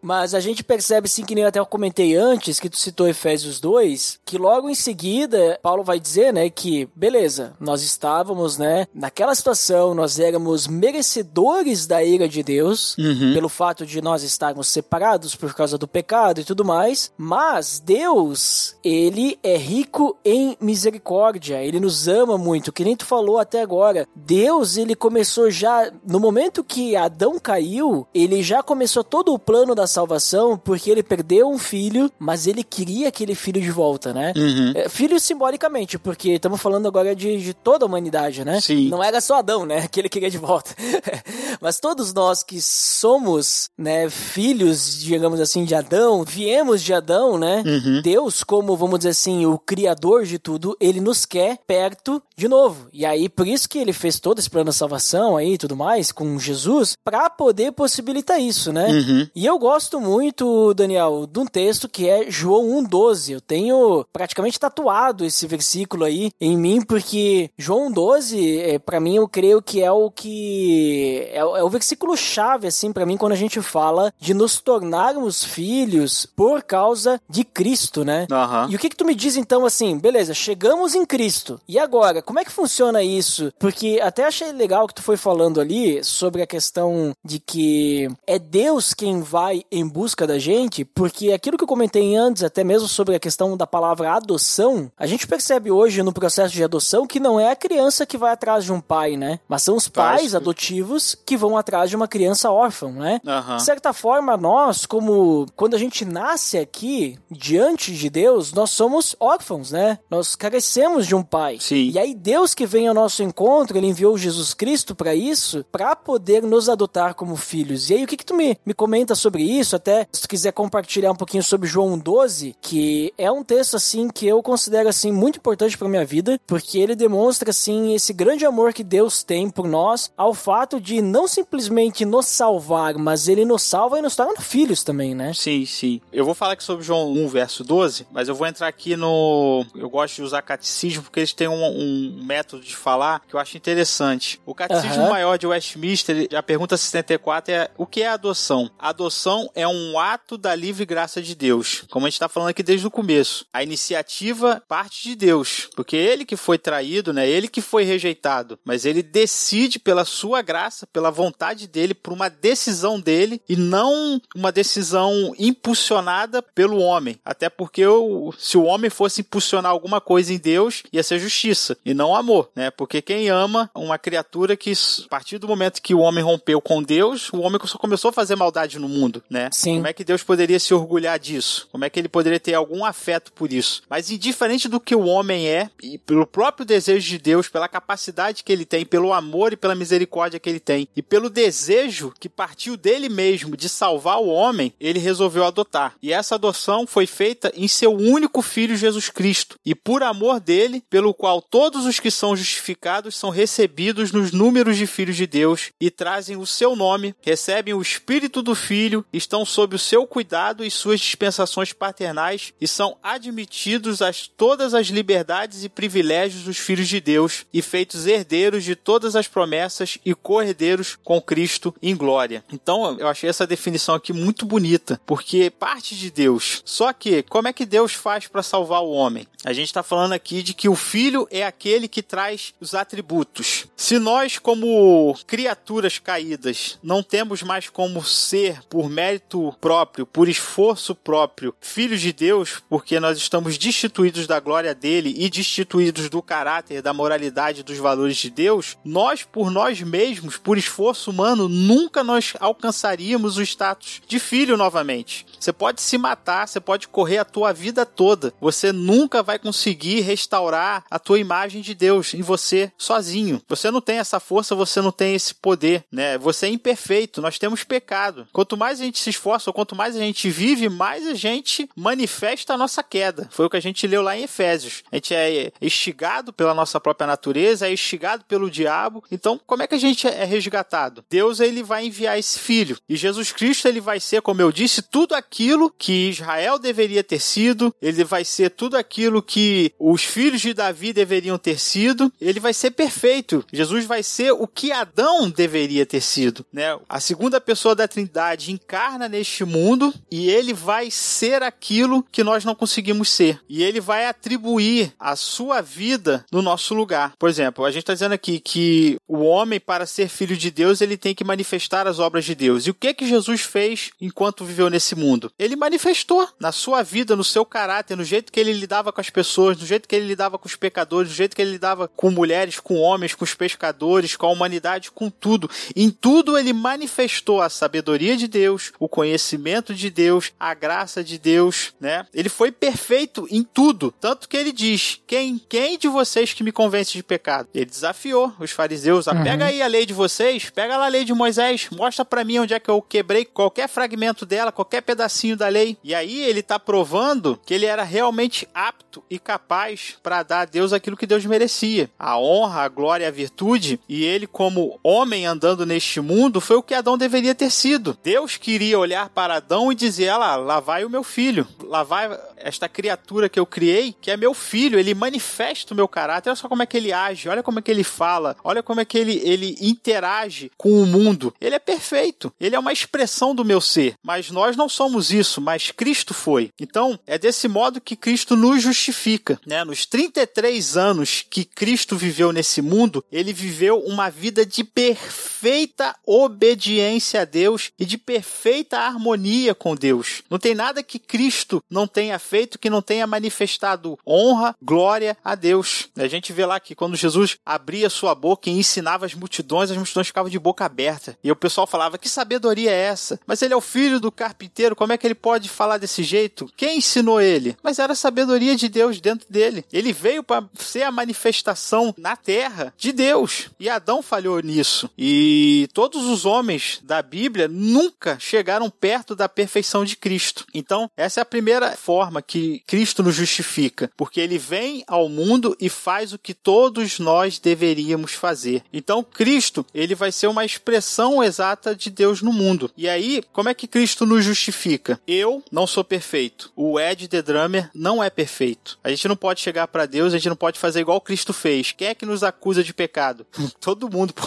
Mas a gente percebe, assim, que nem eu até comentei antes, que tu citou Efésios 2, que logo em seguida, Paulo vai dizer, né, que, beleza, nós estávamos, né, naquela situação, nós éramos merecedores da ira de Deus, Uhum. pelo fato de nós estarmos separados por causa do pecado e tudo mais, mas Deus, ele é rico em misericórdia, ele nos ama muito, que nem tu falou até agora. Deus, ele começou já, no momento que Adão caiu, ele já começou todo o plano da salvação, porque ele perdeu um filho, mas ele queria aquele filho de volta, né? Uhum. É, filho simbolicamente, porque estamos falando agora de, de toda a humanidade, né? Sim. Não era só Adão, né? Que ele queria de volta. Mas todos nós que somos, né, filhos, digamos assim, de Adão, viemos de Adão, né? Uhum. Deus, como vamos dizer assim, o criador de tudo, ele nos quer perto de novo. E aí, por isso que ele fez todo esse plano de salvação aí e tudo mais, com Jesus, para poder possibilitar isso, né? Uhum. E eu gosto muito, Daniel, de um texto que é João 1,12. Eu tenho praticamente tatuado esse versículo aí em mim, porque João 12, é, para mim, eu creio que é o que. É, o- é o versículo chave, assim, para mim, quando a gente fala de nos tornarmos filhos por causa de Cristo, né? Aham. E o que que tu me diz então assim, beleza, chegamos em Cristo. E agora, como é que funciona isso? Porque até achei legal que tu foi falando ali sobre a questão de que é Deus quem vai em busca da gente, porque aquilo que eu comentei antes, até mesmo sobre a questão da palavra adoção, a gente percebe hoje no processo de adoção que não é a criança que vai atrás de um pai, né? Mas são os pais adotivos que vão atrás de uma criança órfã, né? Aham. De certa forma, nós, como quando a gente nasce aqui diante de Deus, nós somos órfãos, né? Nós carecemos de um pai. Sim. E aí Deus que vem ao nosso encontro, ele enviou Jesus Cristo para isso, para poder nos adotar como filhos. E aí o que que tu me, me comenta sobre isso? Até se tu quiser compartilhar um pouquinho sobre João 12, que é um texto assim que eu considero assim muito importante para minha vida, porque ele demonstra assim esse grande amor que Deus tem por nós, ao fato de não simplesmente nos salvar, mas ele nos salva e nos torna filhos também, né? Sim, sim. Eu vou falar aqui sobre João 1, verso 12, mas eu vou entrar aqui no. Eu gosto de usar catecismo porque eles têm um, um método de falar que eu acho interessante. O Catecismo Aham. Maior de Westminster, a pergunta 74 é: o que é adoção? Adoção é um ato da livre graça de Deus, como a gente está falando aqui desde o começo. A iniciativa parte de Deus, porque ele que foi traído, né? Ele que foi rejeitado, mas ele decide pela sua graça, pela vontade dele, por uma decisão dele e não uma decisão impulsionada pelo homem. Até porque o- se o homem fosse impulsionar alguma coisa em Deus, ia ser justiça e não amor, né? Porque quem ama uma criatura que, a partir do momento que o homem rompeu com Deus, o homem só começou a fazer maldade no mundo, né? Sim. Como é que Deus poderia se orgulhar disso? Como é que ele poderia ter algum afeto por isso? Mas indiferente do que o homem é, e pelo próprio desejo de Deus, pela capacidade que ele tem, pelo amor e pela misericórdia que ele tem, e pelo desejo que partiu dele mesmo de salvar o homem, ele resolveu adotar. E essa adoção foi feita em seu único filho Jesus Cristo. E por amor dele, pelo qual todos todos os que são justificados são recebidos nos números de filhos de Deus e trazem o seu nome, recebem o Espírito do Filho, estão sob o seu cuidado e suas dispensações paternais e são admitidos a todas as liberdades e privilégios dos filhos de Deus e feitos herdeiros de todas as promessas e co-herdeiros com Cristo em glória. Então, eu achei essa definição aqui muito bonita, porque parte de Deus. Só que, como é que Deus faz para salvar o homem? A gente está falando aqui de que o filho é aquele que traz os atributos. Se nós, como criaturas caídas, não temos mais como ser por mérito próprio, por esforço próprio, filhos de Deus, porque nós estamos destituídos da glória dele e destituídos do caráter, da moralidade, dos valores de Deus, nós, por nós mesmos, por esforço humano, nunca nós alcançaríamos o status de filho novamente. Você pode se matar, você pode correr a tua vida toda, você nunca vai conseguir restaurar a tua imagem de Deus em você sozinho. Você não tem essa força, você não tem esse poder, né? Você é imperfeito, nós temos pecado. Quanto mais a gente se esforça, ou quanto mais a gente vive, mais a gente manifesta a nossa queda. Foi o que a gente leu lá em Efésios. A gente é estigado pela nossa própria natureza, é estigado pelo diabo. Então, como é que a gente é resgatado? Deus ele vai enviar esse filho. E Jesus Cristo ele vai ser, como eu disse, tudo aquilo que Israel deveria ter sido, ele vai ser tudo aquilo que os filhos de Davi deveriam ter sido, ele vai ser perfeito. Jesus vai ser o que Adão deveria ter sido, né? A segunda pessoa da Trindade encarna neste mundo e ele vai ser aquilo que nós não conseguimos ser. E ele vai atribuir a sua vida no nosso lugar. Por exemplo, a gente está dizendo aqui que o homem, para ser filho de Deus, ele tem que manifestar as obras de Deus. E o que que Jesus fez enquanto viveu nesse mundo? Ele manifestou na sua vida, no seu caráter, no jeito que ele lidava com as pessoas, do jeito que ele lidava com os pecadores, do jeito que ele lidava com mulheres, com homens, com os pescadores, com a humanidade, com tudo. Em tudo ele manifestou a sabedoria de Deus, o conhecimento de Deus, a graça de Deus, né? Ele foi perfeito em tudo, tanto que ele diz: "Quem, quem de vocês que me convence de pecado?" Ele desafiou os fariseus: uhum. "Pega aí a lei de vocês, pega lá a lei de Moisés, mostra para mim onde é que eu quebrei qualquer fragmento dela, qualquer pedacinho da lei". E aí ele está provando que ele era realmente apto e capaz para dar a Deus aquilo que Deus merecia: a honra, a glória, a virtude. E ele, como homem andando neste mundo, foi o que Adão deveria ter sido. Deus queria olhar para Adão e dizer: lá, lá vai o meu filho, lá vai esta criatura que eu criei, que é meu filho, ele manifesta o meu caráter. Olha só como é que ele age, olha como é que ele fala, olha como é que ele, ele interage com o mundo. Ele é perfeito, ele é uma expressão do meu ser. Mas nós não somos isso, mas Cristo foi. Então, é desse modo que Cristo nos justifica. Né? Nos 33 anos que Cristo viveu nesse mundo, ele viveu uma vida de perfeita obediência a Deus e de perfeita harmonia com Deus. Não tem nada que Cristo não tenha feito feito que não tenha manifestado honra, glória a Deus. A gente vê lá que quando Jesus abria sua boca e ensinava as multidões, as multidões ficavam de boca aberta. E o pessoal falava: Que sabedoria é essa? Mas ele é o filho do carpinteiro, como é que ele pode falar desse jeito? Quem ensinou ele? Mas era a sabedoria de Deus dentro dele. Ele veio para ser a manifestação na terra de Deus. E Adão falhou nisso. E todos os homens da Bíblia nunca chegaram perto da perfeição de Cristo. Então, essa é a primeira forma que Cristo nos justifica, porque ele vem ao mundo e faz o que todos nós deveríamos fazer. Então, Cristo, ele vai ser uma expressão exata de Deus no mundo. E aí, como é que Cristo nos justifica? Eu não sou perfeito. O Ed The Drummer não é perfeito. A gente não pode chegar para Deus, a gente não pode fazer igual Cristo fez. Quem é que nos acusa de pecado? Todo mundo.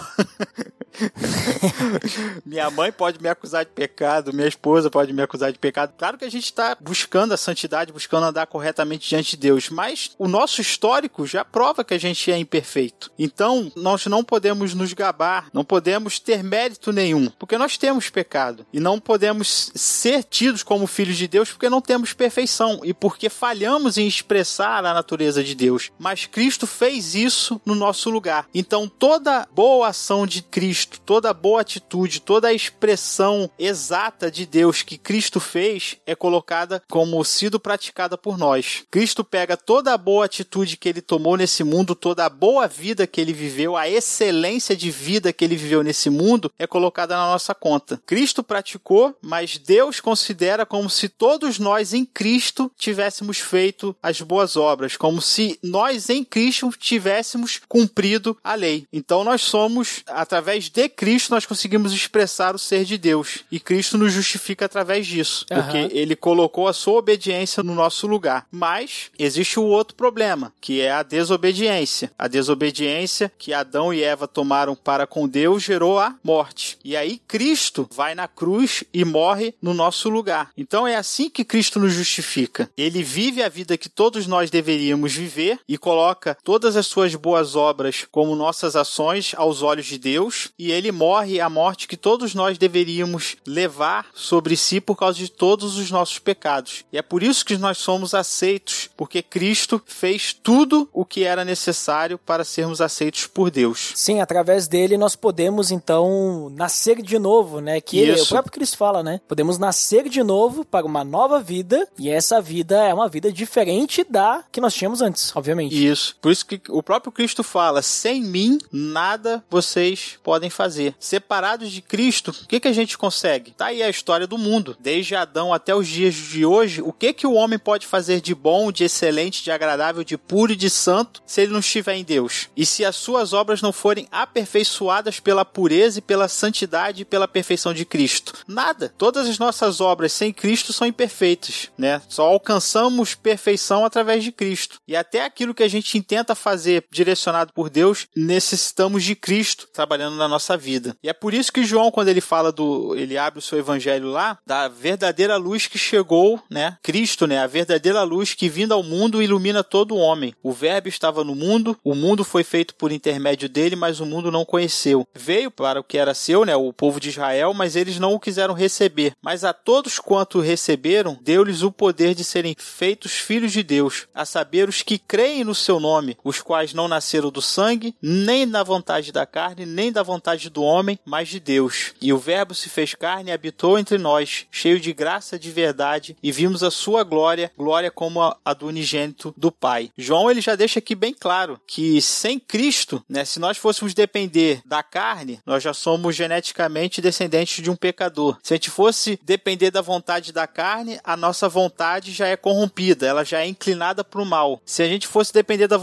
minha mãe pode me acusar de pecado, minha esposa pode me acusar de pecado. Claro que a gente está buscando a santidade, buscando andar corretamente diante de Deus, mas o nosso histórico já prova que a gente é imperfeito. Então, nós não podemos nos gabar, não podemos ter mérito nenhum, porque nós temos pecado. E não podemos ser tidos como filhos de Deus porque não temos perfeição e porque falhamos em expressar a natureza de Deus. Mas Cristo fez isso no nosso lugar. Então, toda boa ação de Cristo Cristo, toda boa atitude, toda a expressão exata de Deus que Cristo fez é colocada como sido praticada por nós. Cristo pega toda a boa atitude que ele tomou nesse mundo, toda a boa vida que ele viveu, a excelência de vida que ele viveu nesse mundo é colocada na nossa conta. Cristo praticou, mas Deus considera como se todos nós em Cristo tivéssemos feito as boas obras, como se nós em Cristo tivéssemos cumprido a lei. Então nós somos, através de Cristo, nós conseguimos expressar o ser de Deus. E Cristo nos justifica através disso, Aham. porque ele colocou a sua obediência no nosso lugar. Mas existe o outro problema, que é a desobediência. A desobediência que Adão e Eva tomaram para com Deus gerou a morte. E aí Cristo vai na cruz e morre no nosso lugar. Então é assim que Cristo nos justifica. Ele vive a vida que todos nós deveríamos viver e coloca todas as suas boas obras como nossas ações aos olhos de Deus, e ele morre a morte que todos nós deveríamos levar sobre si por causa de todos os nossos pecados. E é por isso que nós somos aceitos, porque Cristo fez tudo o que era necessário para sermos aceitos por Deus. Sim, através dele nós podemos então nascer de novo, né? Que ele- o próprio Cristo fala, né? Podemos nascer de novo para uma nova vida, e essa vida é uma vida diferente da que nós tínhamos antes, obviamente. Isso. Por isso que o próprio Cristo fala: sem mim, nada vocês podem fazer. Separados de Cristo, o que, que a gente consegue? Tá aí a história do mundo. Desde Adão até os dias de hoje, o que, que o homem pode fazer de bom, de excelente, de agradável, de puro e de santo se ele não estiver em Deus? E se as suas obras não forem aperfeiçoadas pela pureza e pela santidade e pela perfeição de Cristo? Nada. Todas as nossas obras sem Cristo são imperfeitas, né? Só alcançamos perfeição através de Cristo. E até aquilo que a gente tenta fazer direcionado por Deus, necessitamos de Cristo trabalhando na nossa vida. E é por isso que João, quando ele fala do, ele abre o seu evangelho lá, da verdadeira luz que chegou, né? Cristo, né? A verdadeira luz que vindo ao mundo ilumina todo homem. O verbo estava no mundo, o mundo foi feito por intermédio dele, mas o mundo não conheceu. Veio para o que era seu, né? O povo de Israel, mas eles não o quiseram receber. Mas a todos quanto receberam, deu-lhes o poder de serem feitos filhos de Deus, a saber os que creem no seu nome, os quais não nasceram do sangue, nem da vontade da carne, nem da vontade do homem, mas de Deus. E o Verbo se fez carne e habitou entre nós, cheio de graça e de verdade, e vimos a sua glória, glória como a, do unigênito do Pai. João ele já deixa aqui bem claro que sem Cristo, né, se nós fôssemos depender da carne, nós já somos geneticamente descendentes de um pecador. Se a gente fosse depender da vontade da carne, a nossa vontade já é corrompida, ela já é inclinada para o mal. Se a gente fosse depender da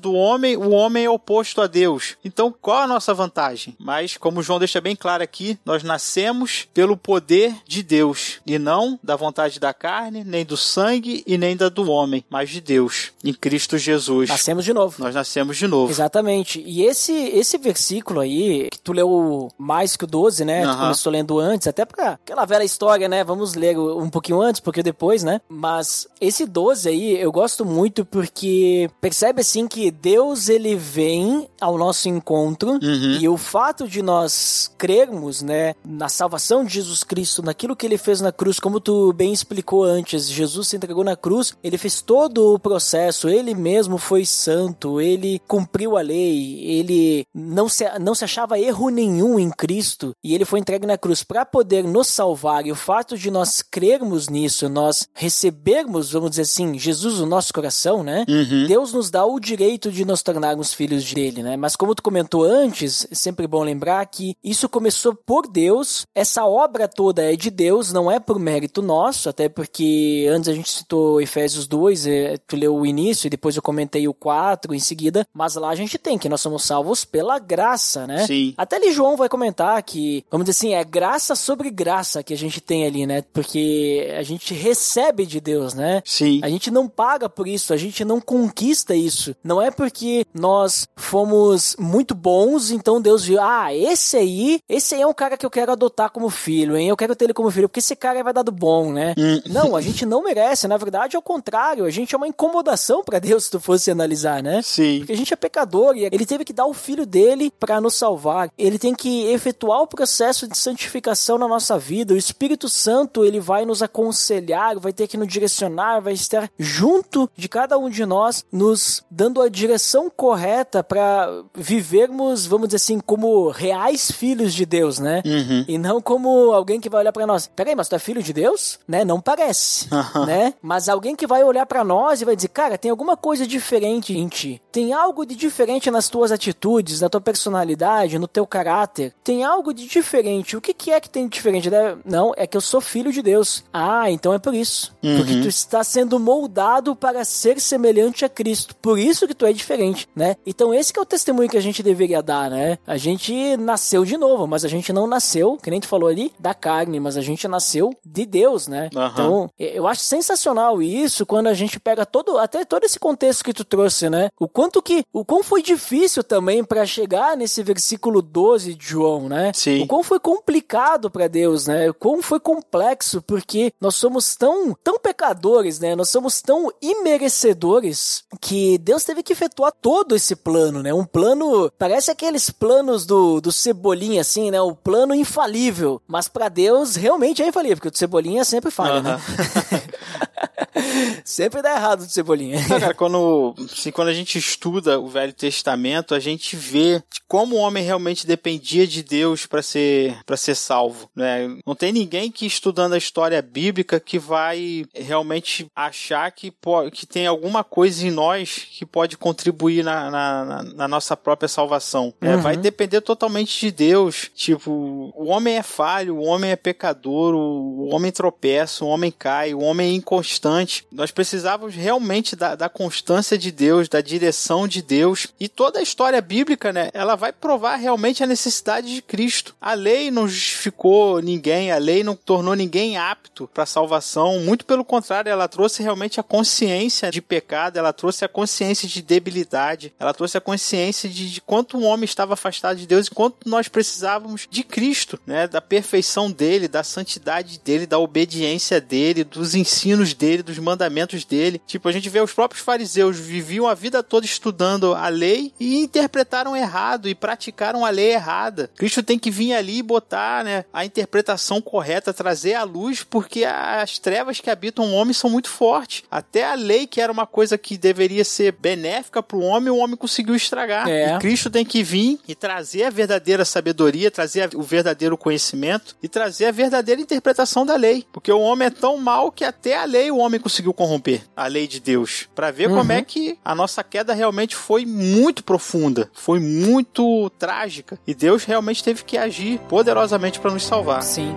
do homem, o homem é oposto a Deus. Então, qual a nossa vantagem? Mas, como João deixa bem claro aqui, nós nascemos pelo poder de Deus e não da vontade da carne, nem do sangue e nem da do homem, mas de Deus, em Cristo Jesus. Nascemos de novo. Nós nascemos de novo. Exatamente. E esse esse versículo aí, que tu leu mais que o 12, né? Tu Aham. começou lendo antes, até pra aquela velha história, né? Vamos ler um pouquinho antes, porque depois, né? Mas esse 12 aí eu gosto muito porque percebe assim que Deus ele vem ao nosso encontro Uhum. e o fato de nós crermos, né, na salvação de Jesus Cristo, naquilo que ele fez na cruz, como tu bem explicou antes, Jesus se entregou na cruz, ele fez todo o processo, ele mesmo foi santo, ele cumpriu a lei, ele não se, não se achava erro nenhum em Cristo e ele foi entregue na cruz para poder nos salvar. E o fato de nós crermos nisso, nós recebermos, vamos dizer assim, Jesus no nosso coração, né? Uhum. Deus nos dá o direito de nos tornarmos filhos dele, né? Mas como tu comentou antes, é sempre bom lembrar que isso começou por Deus, essa obra toda é de Deus, não é por mérito nosso, até porque antes a gente citou Efésios 2, é, tu leu o início e depois eu comentei o 4 em seguida, mas lá a gente tem que nós somos salvos pela graça, né? Sim. Até ali João vai comentar que, vamos dizer assim, é graça sobre graça que a gente tem ali, né? Porque a gente recebe de Deus, né? Sim. A gente não paga por isso, a gente não conquista isso. Não é porque nós fomos muito bons, então Deus viu, ah, esse aí, esse aí é um cara que eu quero adotar como filho, hein? Eu quero ter ele como filho, porque esse cara vai dar do bom, né? Hum. Não, a gente não merece, na verdade é o contrário, a gente é uma incomodação pra Deus se tu fosse analisar, né? Sim. Porque a gente é pecador e ele teve que dar o filho dele para nos salvar. Ele tem que efetuar o processo de santificação na nossa vida. O Espírito Santo, ele vai nos aconselhar, vai ter que nos direcionar, vai estar junto de cada um de nós, nos dando a direção correta para vivermos, vamos dizer assim, como reais filhos de Deus, né? Uhum. E não como alguém que vai olhar pra nós. Peraí, mas tu é filho de Deus? Né? Não parece, né? Mas alguém que vai olhar pra nós e vai dizer, cara, tem alguma coisa diferente em ti. Tem algo de diferente nas tuas atitudes, na tua personalidade, no teu caráter. Tem algo de diferente. O que, que é que tem de diferente? Não, é que eu sou filho de Deus. Ah, então é por isso. Porque tu está sendo moldado para ser semelhante a Cristo. Por isso que tu é diferente, né? Então esse que é o testemunho que a gente deveria dar, né? A gente nasceu de novo, mas a gente não nasceu, que nem tu falou ali, da carne, mas a gente nasceu de Deus, né? Aham. Então, eu acho sensacional isso quando a gente pega todo, até todo esse contexto que tu trouxe, né? O quanto que, o quão foi difícil também para chegar nesse versículo 12 de João, né? Sim. O quão foi complicado para Deus, né? O quão foi complexo porque nós somos tão, tão pecadores, né? Nós somos tão imerecedores que Deus teve que efetuar todo esse plano, né? Um plano, parece aqueles planos do, do Cebolinha, assim, né? O plano infalível. Mas para Deus realmente é infalível, porque o Cebolinha sempre falha, né? sempre dá errado do Cebolinha. Então, cara, quando, assim, quando a gente estuda o Velho Testamento, a gente vê como o homem realmente dependia de Deus para ser para ser salvo, né? Não tem ninguém que estudando a história bíblica que vai realmente achar que, po- que tem alguma coisa em nós que pode contribuir na, na, na- nossa própria salvação. né? Vai depender totalmente de Deus. Tipo, o homem é falho, o homem é pecador, o, o homem tropeça, o homem cai, o homem é inconstante. Nós precisávamos realmente da, da constância de Deus, da direção de Deus. E toda a história bíblica, né, ela vai provar realmente a necessidade de Cristo. A lei não justificou ninguém, a lei não tornou ninguém apto para salvação. Muito pelo contrário, ela trouxe realmente a consciência de pecado, ela trouxe a consciência de debilidade, ela trouxe a consciência de, de quanto o homem estava afastado de Deus e quanto nós precisávamos de Cristo, né, da perfeição dele, da santidade dele, da obediência dele, dos ensinos dele, dos mandamentos dele. Tipo, a gente vê os próprios fariseus viviam a vida toda estudando a lei e interpretaram errado e praticaram a lei errada. Cristo tem que vir ali e botar, né, a interpretação correta, trazer a luz, porque as trevas que habitam o homem são muito fortes. Até a lei, que era uma coisa que deveria ser benéfica para o homem, o homem conseguiu estragar. É. E Cristo tem que vir e trazer a verdadeira sabedoria, trazer o verdadeiro conhecimento e trazer a verdadeira interpretação da lei. Porque o homem é tão mal que até a lei o homem conseguiu corromper a lei de Deus. Para ver como é que a nossa queda realmente foi muito profunda, foi muito trágica. E Deus realmente teve que agir poderosamente para nos salvar. Sim.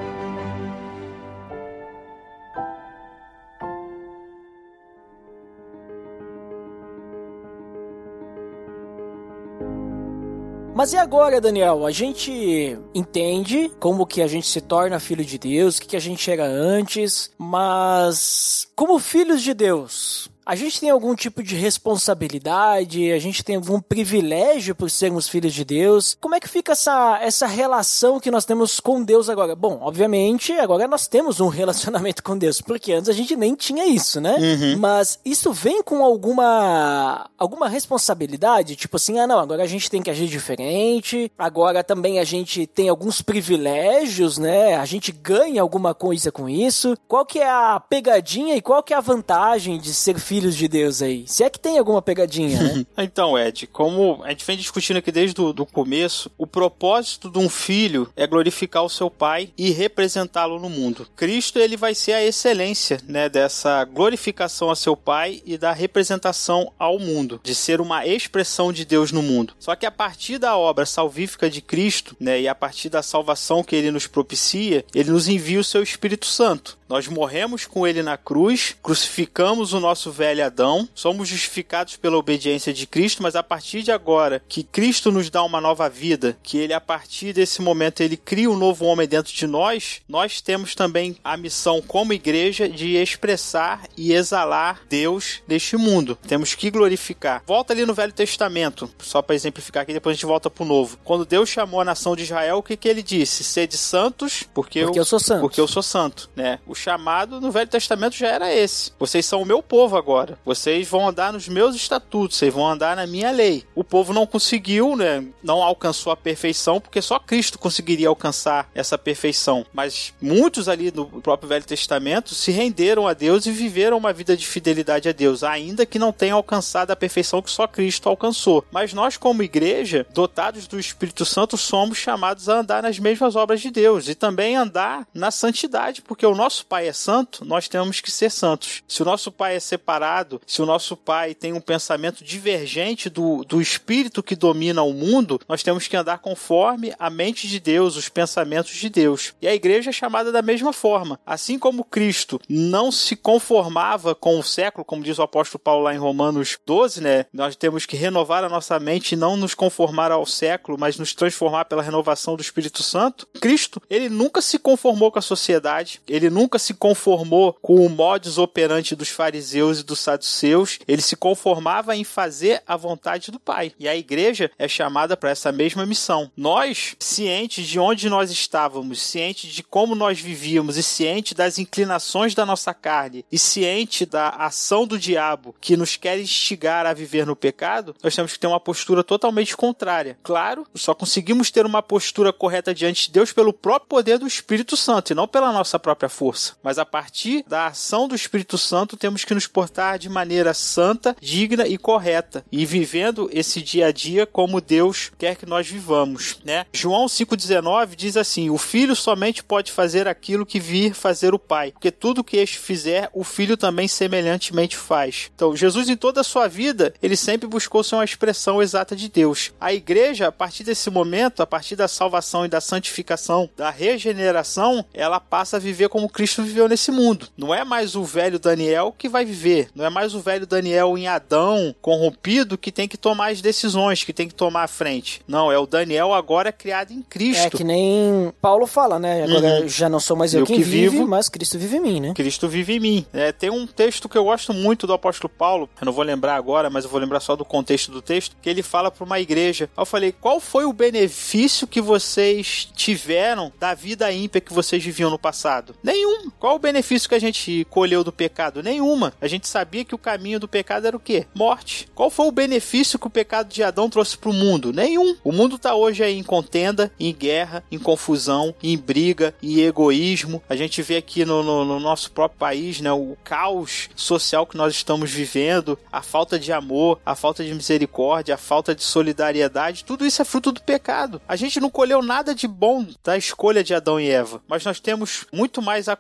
Mas e agora, Daniel? A gente entende como que a gente se torna filho de Deus, o que, que a gente era antes, mas como filhos de Deus, a gente tem algum tipo de responsabilidade? A gente tem algum privilégio por sermos filhos de Deus? Como é que fica essa, essa relação que nós temos com Deus agora? Bom, obviamente, agora nós temos um relacionamento com Deus, porque antes a gente nem tinha isso, né? Mas isso vem com alguma alguma responsabilidade? Tipo assim, ah não, agora a gente tem que agir diferente, agora também a gente tem alguns privilégios, né? A gente ganha alguma coisa com isso. Qual que é a pegadinha e qual que é a vantagem de ser filhos de Deus aí? Se é que tem alguma pegadinha, né? Então, Ed, como a gente vem discutindo aqui desde o começo, o propósito de um filho é glorificar o seu pai e representá-lo no mundo. Cristo, ele vai ser a excelência, né, dessa glorificação a seu pai e da representação ao mundo, de ser uma expressão de Deus no mundo. Só que a partir da obra salvífica de Cristo, né, e a partir da salvação que ele nos propicia, ele nos envia o seu Espírito Santo. Nós morremos com ele na cruz, crucificamos o nosso velho Adão, somos justificados pela obediência de Cristo, mas a partir de agora que Cristo nos dá uma nova vida, que ele a partir desse momento ele cria um novo homem dentro de nós, nós temos também a missão como igreja de expressar e exalar Deus neste mundo. Temos que glorificar. Volta ali no Velho Testamento, só para exemplificar aqui, depois a gente volta pro Novo. Quando Deus chamou a nação de Israel, o que que ele disse? Sede santos, porque, Porque eu sou santo. Porque eu sou santo, né? Os chamado no Velho Testamento já era esse. Vocês são o meu povo agora. Vocês vão andar nos meus estatutos, vocês vão andar na minha lei. O povo não conseguiu, né? Não alcançou a perfeição, porque só Cristo conseguiria alcançar essa perfeição. Mas muitos ali no próprio Velho Testamento se renderam a Deus e viveram uma vida de fidelidade a Deus, ainda que não tenham alcançado a perfeição que só Cristo alcançou. Mas nós, como igreja, dotados do Espírito Santo, somos chamados a andar nas mesmas obras de Deus e também andar na santidade, porque o nosso Pai é santo, nós temos que ser santos. Se o nosso Pai é separado, se o nosso Pai tem um pensamento divergente do, do Espírito que domina o mundo, nós temos que andar conforme a mente de Deus, os pensamentos de Deus. E a igreja é chamada da mesma forma. Assim como Cristo não se conformava com o século, como diz o apóstolo Paulo lá em Romanos 12, né? Nós temos que renovar a nossa mente e não nos conformar ao século, mas nos transformar pela renovação do Espírito Santo. Cristo, ele nunca se conformou com a sociedade, ele nunca se conformou com o modus operandi dos fariseus e dos saduceus, ele se conformava em fazer a vontade do Pai. E a igreja é chamada para essa mesma missão. Nós, cientes de onde nós estávamos, cientes de como nós vivíamos e cientes das inclinações da nossa carne e ciente da ação do diabo que nos quer instigar a viver no pecado, nós temos que ter uma postura totalmente contrária. Claro, só conseguimos ter uma postura correta diante de Deus pelo próprio poder do Espírito Santo e não pela nossa própria força. Mas a partir da ação do Espírito Santo, temos que nos portar de maneira santa, digna e correta e vivendo esse dia a dia como Deus quer que nós vivamos, né? João 5:19 diz assim: "O filho somente pode fazer aquilo que vir fazer o pai, porque tudo que este fizer, o filho também semelhantemente faz." Então, Jesus em toda a sua vida, ele sempre buscou ser uma expressão exata de Deus. A igreja, a partir desse momento, a partir da salvação e da santificação, da regeneração, ela passa a viver como Cristo viveu nesse mundo. Não é mais o velho Daniel que vai viver, não é mais o velho Daniel em Adão, corrompido, que tem que tomar as decisões, que tem que tomar a frente. Não, é o Daniel agora criado em Cristo. É que nem Paulo fala, né? Agora uhum. já não sou mais eu, eu quem que vive, vivo, mas Cristo vive em mim, né? Cristo vive em mim. É, tem um texto que eu gosto muito do apóstolo Paulo, eu não vou lembrar agora, mas eu vou lembrar só do contexto do texto, que ele fala para uma igreja. Eu falei, qual foi o benefício que vocês tiveram da vida ímpia que vocês viviam no passado? Nenhum. Qual o benefício que a gente colheu do pecado? Nenhuma. A gente sabia que o caminho do pecado era o quê? Morte. Qual foi o benefício que o pecado de Adão trouxe para o mundo? Nenhum. O mundo está hoje aí em contenda, em guerra, em confusão, em briga, em egoísmo. A gente vê aqui no, no, no nosso próprio país, né, o caos social que nós estamos vivendo, a falta de amor, a falta de misericórdia, a falta de solidariedade, tudo isso é fruto do pecado. A gente não colheu nada de bom da escolha de Adão e Eva, mas nós temos muito mais a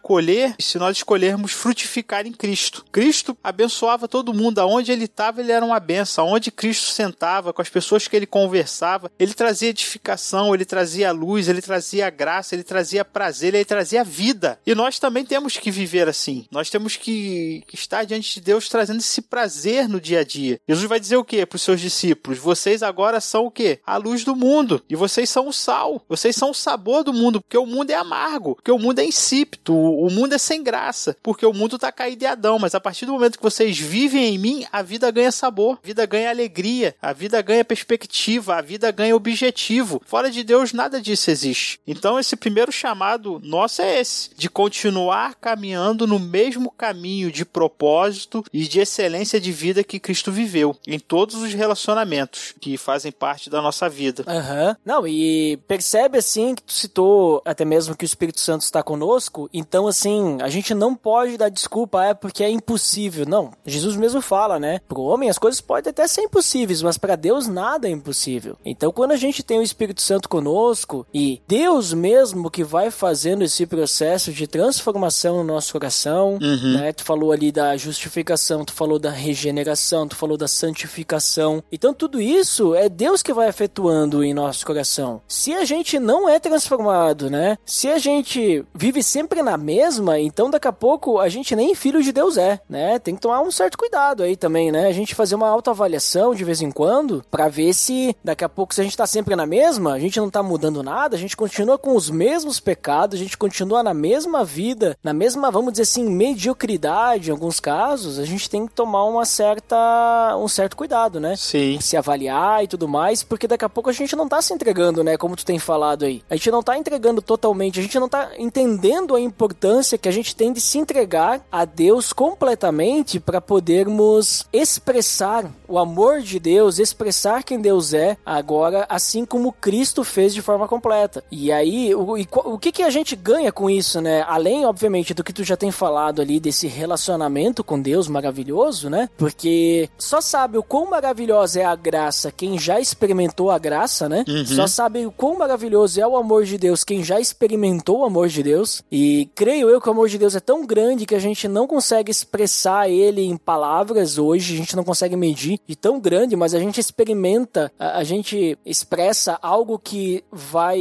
se nós escolhermos frutificar em Cristo. Cristo abençoava todo mundo, aonde ele estava, ele era uma benção, aonde Cristo sentava, com as pessoas que ele conversava, ele trazia edificação, ele trazia luz, ele trazia graça, ele trazia prazer, ele trazia vida. E nós também temos que viver assim. Nós temos que estar diante de Deus trazendo esse prazer no dia a dia. Jesus vai dizer o que para os seus discípulos? Vocês agora são o que? A luz do mundo. E vocês são o sal. Vocês são o sabor do mundo, porque o mundo é amargo, porque o mundo é insípido, o mundo é sem graça, porque o mundo está caído de Adão. Mas a partir do momento que vocês vivem em mim, a vida ganha sabor, a vida ganha alegria, a vida ganha perspectiva, a vida ganha objetivo. Fora de Deus, nada disso existe. Então, esse primeiro chamado nosso é esse, de continuar caminhando no mesmo caminho de propósito e de excelência de vida que Cristo viveu em todos os relacionamentos que fazem parte da nossa vida. Uhum. Não, e percebe assim que tu citou até mesmo que o Espírito Santo está conosco, então assim, a gente não pode dar desculpa, é porque é impossível. Não, Jesus mesmo fala, né? Pro homem as coisas podem até ser impossíveis, mas para Deus nada é impossível. Então quando a gente tem o Espírito Santo conosco e Deus mesmo que vai fazendo esse processo de transformação no nosso coração, uhum. né? Tu falou ali da justificação, tu falou da regeneração, tu falou da santificação. Então tudo isso é Deus que vai efetuando em nosso coração. Se a gente não é transformado, né? Se a gente vive sempre na mesma, então daqui a pouco a gente nem filho de Deus é, né? Tem que tomar um certo cuidado aí também, né? A gente fazer uma autoavaliação de vez em quando para ver se daqui a pouco se a gente tá sempre na mesma, a gente não tá mudando nada, a gente continua com os mesmos pecados, a gente continua na mesma vida, na mesma, vamos dizer assim, mediocridade em alguns casos, a gente tem que tomar uma certa um certo cuidado, né? Sim. Se avaliar e tudo mais, porque daqui a pouco a gente não tá se entregando, né? Como tu tem falado aí. A gente não tá entregando totalmente, a gente não tá entendendo a importância importância que a gente tem de se entregar a Deus completamente para podermos expressar o amor de Deus, expressar quem Deus é agora, assim como Cristo fez de forma completa. E aí, o, o que, que a gente ganha com isso, né? Além, obviamente, do que tu já tem falado ali desse relacionamento com Deus maravilhoso, né? Porque só sabe o quão maravilhosa é a graça quem já experimentou a graça, né? Uhum. Só sabe o quão maravilhoso é o amor de Deus quem já experimentou o amor de Deus. E creio eu que o amor de Deus é tão grande que a gente não consegue expressar ele em palavras hoje, a gente não consegue medir de tão grande, mas a gente experimenta, a, a gente expressa algo que vai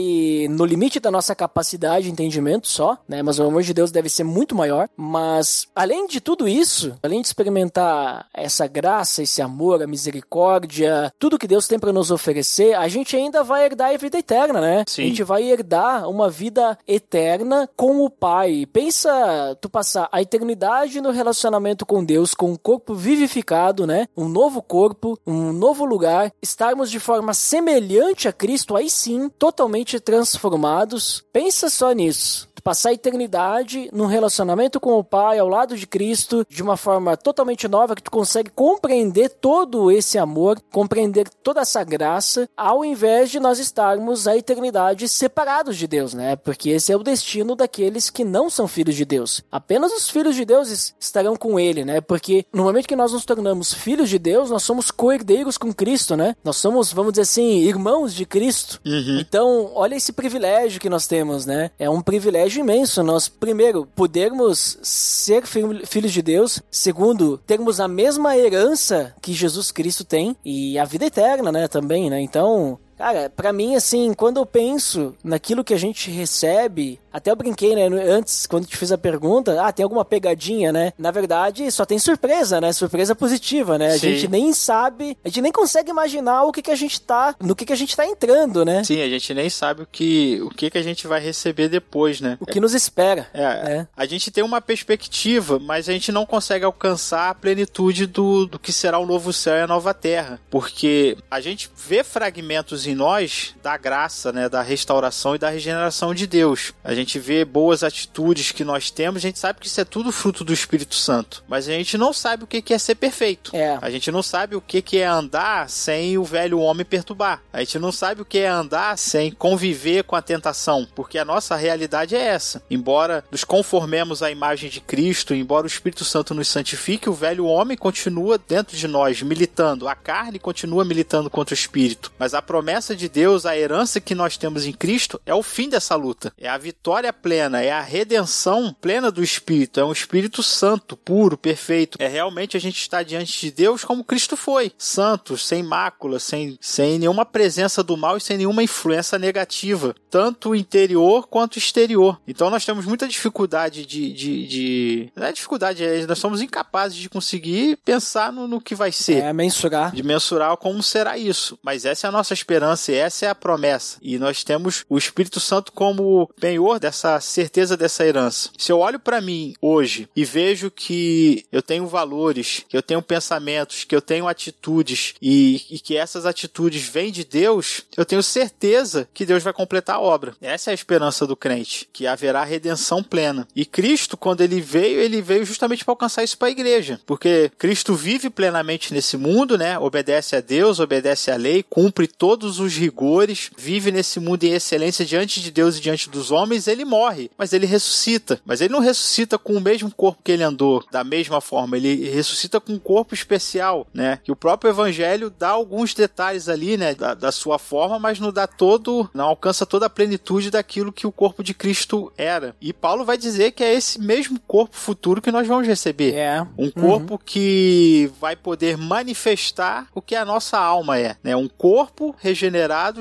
no limite da nossa capacidade de entendimento só, né? Mas o amor de Deus deve ser muito maior. Mas além de tudo isso, além de experimentar essa graça, esse amor, a misericórdia, tudo que Deus tem para nos oferecer, a gente ainda vai herdar a vida eterna, né? Sim. A gente vai herdar uma vida eterna com o Pai. Pensa tu passar a eternidade no relacionamento com Deus, com um corpo vivificado, né? Um novo corpo, um novo lugar, estarmos de forma semelhante a Cristo, aí sim, totalmente transformados. Pensa só nisso passar a eternidade num relacionamento com o Pai, ao lado de Cristo, de uma forma totalmente nova, que tu consegue compreender todo esse amor, compreender toda essa graça, ao invés de nós estarmos a eternidade separados de Deus, né? Porque esse é o destino daqueles que não são filhos de Deus. Apenas os filhos de Deus estarão com Ele, né? Porque no momento que nós nos tornamos filhos de Deus, nós somos co-herdeiros com Cristo, né? Nós somos, vamos dizer assim, irmãos de Cristo. Uhum. Então, olha esse privilégio que nós temos, né? É um privilégio imenso. Nós, primeiro, podermos ser fi- filhos de Deus. Segundo, termos a mesma herança que Jesus Cristo tem. E a vida eterna, né? Também, né? Então, Cara, pra mim, assim, quando eu penso naquilo que a gente recebe, até eu brinquei, né, antes, quando te fiz a pergunta, ah, tem alguma pegadinha, né? Na verdade, só tem surpresa, né? Surpresa positiva, né? A Sim. gente nem sabe, a gente nem consegue imaginar o que que a gente tá, no que que a gente tá entrando, né? Sim, a gente nem sabe o que, o que, que a gente vai receber depois, né? O que nos espera. É, É. a gente tem uma perspectiva, mas a gente não consegue alcançar a plenitude do, do que será o novo céu e a nova terra. Porque a gente vê fragmentos em nós da graça, né, da restauração e da regeneração de Deus. A gente vê boas atitudes que nós temos, a gente sabe que isso é tudo fruto do Espírito Santo. Mas a gente não sabe o que é ser perfeito. É. A gente não sabe o que que é andar sem o velho homem perturbar. A gente não sabe o que é andar sem conviver com a tentação, porque a nossa realidade é essa. Embora nos conformemos à imagem de Cristo, embora o Espírito Santo nos santifique, o velho homem continua dentro de nós, militando. A carne continua militando contra o Espírito. Mas a promessa de Deus, a herança que nós temos em Cristo, é o fim dessa luta. É a vitória plena, é a redenção plena do Espírito. É um Espírito Santo, puro, perfeito. É realmente a gente estar diante de Deus como Cristo foi. Santo, sem mácula, sem, sem nenhuma presença do mal e sem nenhuma influência negativa. Tanto interior quanto exterior. Então nós temos muita dificuldade de. de, de... Não é dificuldade, é, nós somos incapazes de conseguir pensar no, no que vai ser É, mensurar. de mensurar como será isso. Mas essa é a nossa esperança e essa é a promessa. E nós temos o Espírito Santo como penhor dessa certeza dessa herança. Se eu olho para mim hoje e vejo que eu tenho valores, que eu tenho pensamentos, que eu tenho atitudes e, e que essas atitudes vêm de Deus, eu tenho certeza que Deus vai completar a obra. Essa é a esperança do crente, que haverá redenção plena. E Cristo, quando ele veio, ele veio justamente para alcançar isso para a igreja, porque Cristo vive plenamente nesse mundo, né? Obedece a Deus, obedece à lei, cumpre todos os rigores, vive nesse mundo em excelência diante de Deus e diante dos homens, ele morre, mas ele ressuscita. Mas ele não ressuscita com o mesmo corpo que ele andou, da mesma forma, ele ressuscita com um corpo especial, né? Que o próprio evangelho dá alguns detalhes ali, né, da, da sua forma, mas não dá todo, não alcança toda a plenitude daquilo que o corpo de Cristo era. E Paulo vai dizer que é esse mesmo corpo futuro que nós vamos receber. É. Um corpo que vai poder manifestar o que a nossa alma é, né? Um corpo regenerado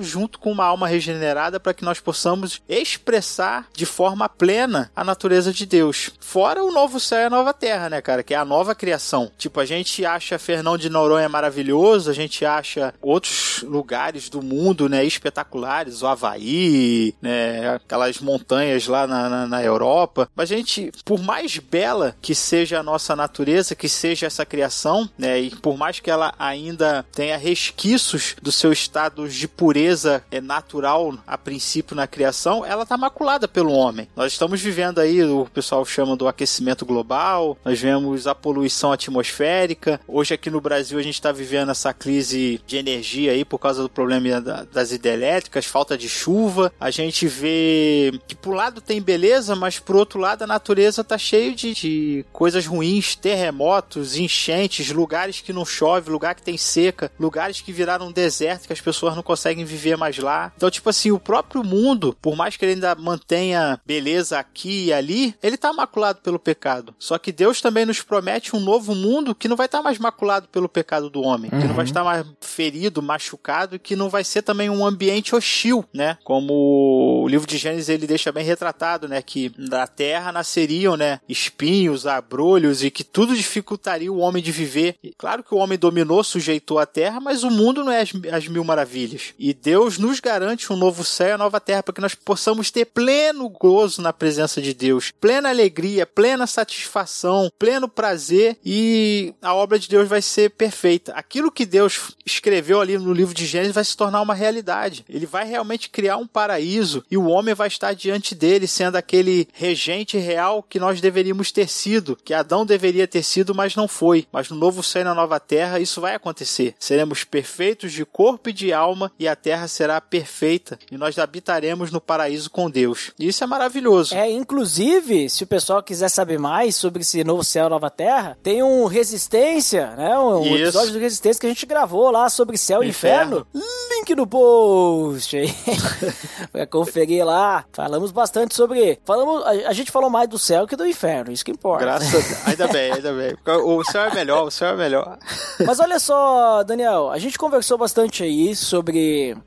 junto com uma alma regenerada para que nós possamos expressar de forma plena a natureza de Deus. Fora o novo céu e a nova terra, né, cara? Que é a nova criação. Tipo, a gente acha Fernão de Noronha maravilhoso, a gente acha outros lugares do mundo, né, espetaculares, o Havaí, né, aquelas montanhas lá na, na, na Europa. Mas a gente, por mais bela que seja a nossa natureza, que seja essa criação, né, e por mais que ela ainda tenha resquícios do seu estado termos de pureza é, natural a princípio na criação, ela está maculada pelo homem. Nós estamos vivendo aí, o pessoal chama do aquecimento global, nós vemos a poluição atmosférica. Hoje aqui no Brasil a gente está vivendo essa crise de energia aí por causa do problema das hidrelétricas, falta de chuva. A gente vê que por lado tem beleza, mas por outro lado a natureza está cheio de, de coisas ruins, terremotos, enchentes, lugares que não chove, lugar que tem seca, lugares que viraram um deserto que as pessoas não conseguem viver mais lá. Então, tipo assim, o próprio mundo, por mais que ele ainda mantenha beleza aqui e ali, ele está maculado pelo pecado. Só que Deus também nos promete um novo mundo que não vai estar tá mais maculado pelo pecado do homem, uhum. que não vai uhum. estar mais ferido, machucado e que não vai ser também um ambiente hostil, né? Como o livro de Gênesis ele deixa bem retratado, né, que da terra nasceriam, né, espinhos, abrolhos e que tudo dificultaria o homem de viver. E claro que o homem dominou, sujeitou a terra, mas o mundo não é as, as mil maravilhas. E Deus nos garante um novo céu e a nova terra para que nós possamos ter pleno gozo na presença de Deus, plena alegria, plena satisfação, pleno prazer e a obra de Deus vai ser perfeita. Aquilo que Deus escreveu ali no livro de Gênesis vai se tornar uma realidade. Ele vai realmente criar um paraíso e o homem vai estar diante dele sendo aquele regente real que nós deveríamos ter sido, que Adão deveria ter sido, mas não foi. Mas no novo céu e na nova terra isso vai acontecer. Seremos perfeitos de corpo e de alma e a terra será perfeita e nós habitaremos no paraíso com Deus. E isso é maravilhoso. É, inclusive, se o pessoal quiser saber mais sobre esse novo céu e nova terra, tem um Resistência, né? Um, um episódio do Resistência que a gente gravou lá sobre céu e inferno. inferno. Link no post aí. pra conferir lá. Falamos bastante sobre. Falamos, a, a, gente falou mais do céu que do inferno, isso que importa. Graças a Deus. Ainda bem, ainda bem. O céu é melhor, o céu é melhor. Mas olha só, Daniel, a gente conversou bastante aí sobre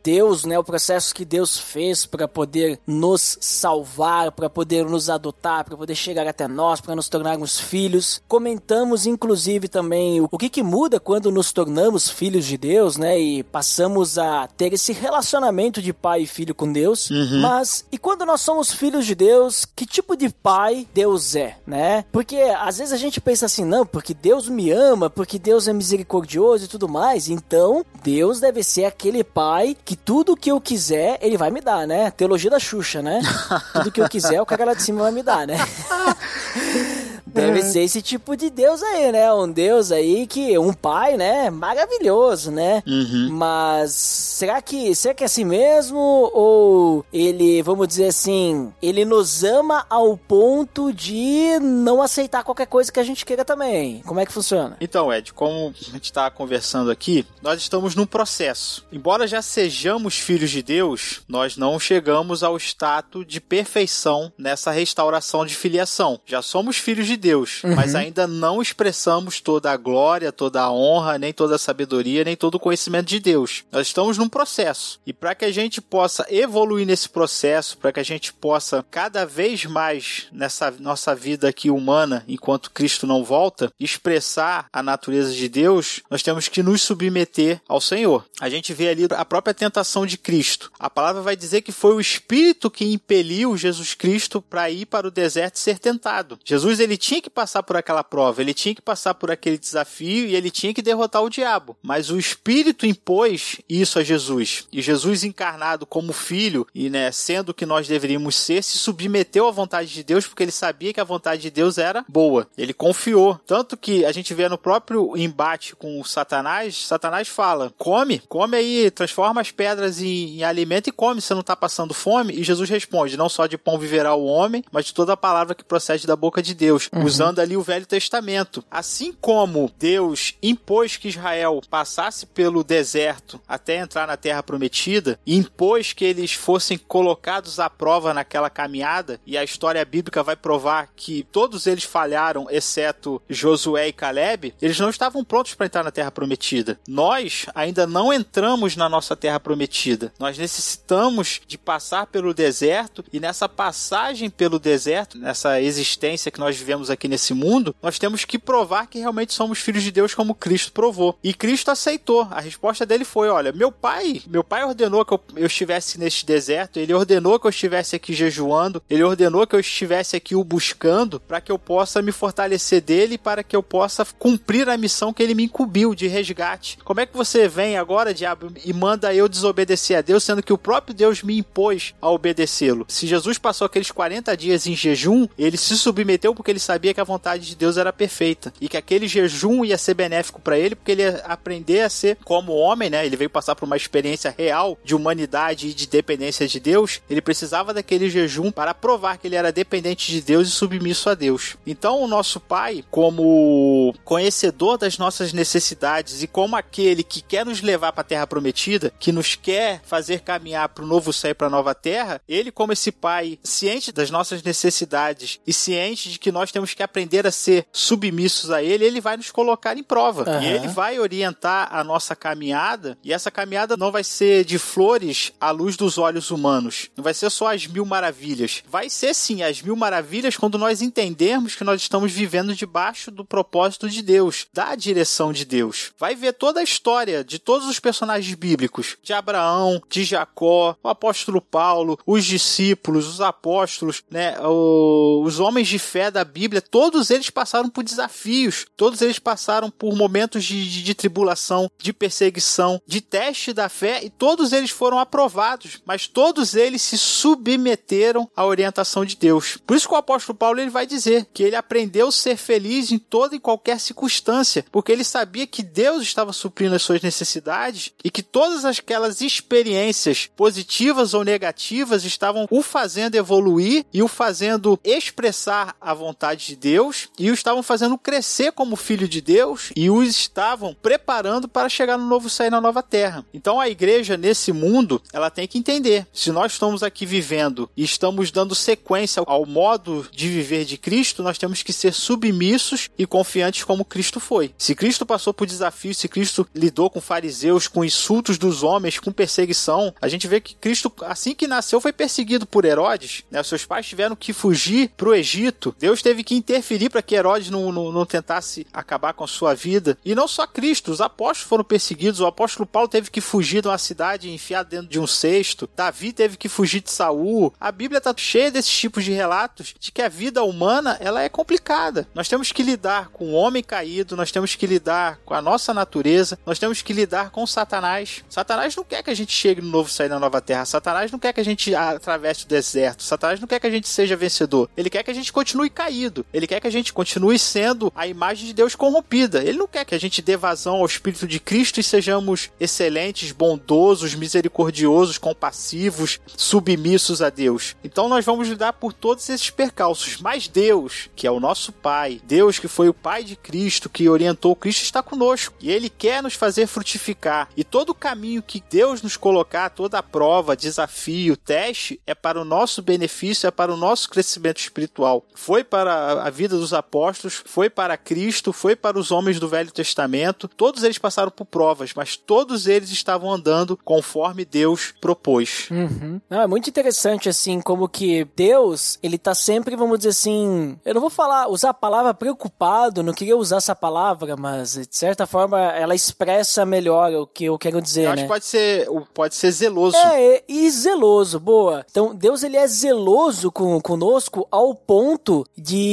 Deus, né? O processo que Deus fez para poder nos salvar, para poder nos adotar, para poder chegar até nós, para nos tornarmos filhos. Comentamos, inclusive, também o, o que, que muda quando nos tornamos filhos de Deus, né? E passamos a ter esse relacionamento de pai e filho com Deus. Uhum. Mas, e quando nós somos filhos de Deus, que tipo de pai Deus é, né? Porque às vezes a gente pensa assim, não, porque Deus me ama, porque Deus é misericordioso e tudo mais, então Deus deve ser aquele pai que tudo que eu quiser, ele vai me dar, né? Teologia da Xuxa, né? tudo que eu quiser, o cara lá de cima vai me dar, né? Deve é. ser esse tipo de Deus aí, né? Um Deus aí que. Um pai, né? Maravilhoso, né? Uhum. Mas será que, será que é assim mesmo? Ou ele, vamos dizer assim, ele nos ama ao ponto de não aceitar qualquer coisa que a gente queira também? Como é que funciona? Então, Ed, como a gente está conversando aqui, nós estamos num processo. Embora já sejamos filhos de Deus, nós não chegamos ao status de perfeição nessa restauração de filiação. Já somos filhos de Deus, uhum. mas ainda não expressamos toda a glória, toda a honra, nem toda a sabedoria, nem todo o conhecimento de Deus. Nós estamos num processo. E para que a gente possa evoluir nesse processo, para que a gente possa cada vez mais nessa nossa vida aqui humana, enquanto Cristo não volta, expressar a natureza de Deus, nós temos que nos submeter ao Senhor. A gente vê ali a própria tentação de Cristo. A palavra vai dizer que foi o Espírito que impeliu Jesus Cristo para ir para o deserto e ser tentado. Jesus ele tinha que passar por aquela prova, ele tinha que passar por aquele desafio e ele tinha que derrotar o diabo. Mas o Espírito impôs isso a Jesus. E Jesus, encarnado como filho e né, sendo o que nós deveríamos ser, se submeteu à vontade de Deus porque ele sabia que a vontade de Deus era boa. Ele confiou. Tanto que a gente vê no próprio embate com o Satanás, Satanás fala: come, come aí, transforma as pedras em, em alimento e come, você não está passando fome. E Jesus responde: não só de pão viverá o homem, mas de toda a palavra que procede da boca de Deus. Uhum. usando ali o Velho Testamento. Assim como Deus impôs que Israel passasse pelo deserto até entrar na Terra Prometida, impôs que eles fossem colocados à prova naquela caminhada, e a história bíblica vai provar que todos eles falharam, exceto Josué e Caleb, eles não estavam prontos para entrar na Terra Prometida. Nós ainda não entramos na nossa Terra Prometida. Nós necessitamos de passar pelo deserto, e nessa passagem pelo deserto, nessa existência que nós vivemos aqui nesse mundo, nós temos que provar que realmente somos filhos de Deus como Cristo provou. E Cristo aceitou. A resposta dele foi: olha, meu pai, meu pai ordenou que eu, eu estivesse neste deserto, ele ordenou que eu estivesse aqui jejuando, ele ordenou que eu estivesse aqui o buscando para que eu possa me fortalecer dele, para que eu possa cumprir a missão que ele me incumbiu de resgate. Como é que você vem agora, diabo, e manda eu desobedecer a Deus, sendo que o próprio Deus me impôs a obedecê-lo? Se Jesus passou aqueles 40 dias em jejum, ele se submeteu porque ele sabia que a vontade de Deus era perfeita e que aquele jejum ia ser benéfico para ele, porque ele ia aprender a ser como homem, né? Ele veio passar por uma experiência real de humanidade e de dependência de Deus. Ele precisava daquele jejum para provar que ele era dependente de Deus e submisso a Deus. Então, o nosso Pai, como conhecedor das nossas necessidades e como aquele que quer nos levar para a terra prometida, que nos quer fazer caminhar para o novo céu e para a nova terra, ele como esse pai ciente das nossas necessidades e ciente de que nós temos que aprender a ser submissos a ele, ele vai nos colocar em prova. Uhum. E ele vai orientar a nossa caminhada, e essa caminhada não vai ser de flores à luz dos olhos humanos. Não vai ser só as mil maravilhas. Vai ser sim as mil maravilhas quando nós entendermos que nós estamos vivendo debaixo do propósito de Deus, da direção de Deus. Vai ver toda a história de todos os personagens bíblicos, de Abraão, de Jacó, o apóstolo Paulo, os discípulos, os apóstolos, né, os homens de fé da Bíblia, todos eles passaram por desafios, todos eles passaram por momentos de, de, de tribulação, de perseguição, de teste da fé e todos eles foram aprovados, mas todos eles se submeteram à orientação de Deus. Por isso que o apóstolo Paulo ele vai dizer que ele aprendeu a ser feliz em toda e qualquer circunstância, porque ele sabia que Deus estava suprindo as suas necessidades e que todas aquelas experiências positivas ou negativas estavam o fazendo evoluir e o fazendo expressar a vontade de Deus e o estavam fazendo crescer como filho de Deus e os estavam preparando para chegar no novo e na nova terra. Então a igreja nesse mundo, ela tem que entender, se nós estamos aqui vivendo e estamos dando sequência ao modo de viver de Cristo, nós temos que ser submissos e confiantes como Cristo foi. Se Cristo passou por desafios, se Cristo lidou com fariseus, com insultos dos homens, com perseguição, a gente vê que Cristo, assim que nasceu, foi perseguido por Herodes. Né? Seus pais tiveram que fugir para o Egito. Deus teve que interferir para que Herodes não, não, não tentasse acabar com a sua vida. E não só Cristo, os apóstolos foram perseguidos. O apóstolo Paulo teve que fugir de uma cidade enfiado dentro de um cesto. Davi teve que fugir de Saul. A Bíblia está cheia desses tipos de relatos de que a vida humana ela é complicada. Nós temos que lidar com o homem caído, nós temos que lidar com a nossa natureza, nós temos que lidar com Satanás. Satanás não quer que a gente chegue no novo sair na nova terra. Satanás não quer que a gente atravesse o deserto. Satanás não quer que a gente seja vencedor. Ele quer que a gente continue caído. Ele quer que a gente continue sendo a imagem de Deus corrompida. Ele não quer que a gente dê vazão ao Espírito de Cristo e sejamos excelentes, bondosos, misericordiosos, compassivos, submissos a Deus. Então nós vamos lidar por todos esses percalços. Mas Deus, que é o nosso Pai, Deus que foi o Pai de Cristo, que orientou Cristo, está conosco. E Ele quer nos fazer frutificar. E todo o caminho que Deus nos colocar, toda a prova, desafio, teste, é para o nosso benefício, é para o nosso crescimento espiritual. Foi para a vida dos apóstolos, foi para Cristo, foi para os homens do Velho Testamento. Todos eles passaram por provas, mas todos eles estavam andando conforme Deus propôs. Uhum. Não, é muito interessante, assim, como que Deus, ele tá sempre, vamos dizer assim, eu não vou falar, usar a palavra preocupado, não queria usar essa palavra, mas de certa forma ela expressa melhor o que eu quero dizer, eu né? acho que pode ser, pode ser zeloso. É, e zeloso, boa. Então, Deus, ele é zeloso com, conosco ao ponto de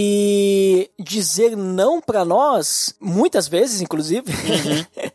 dizer não para nós, muitas vezes, inclusive. Uhum.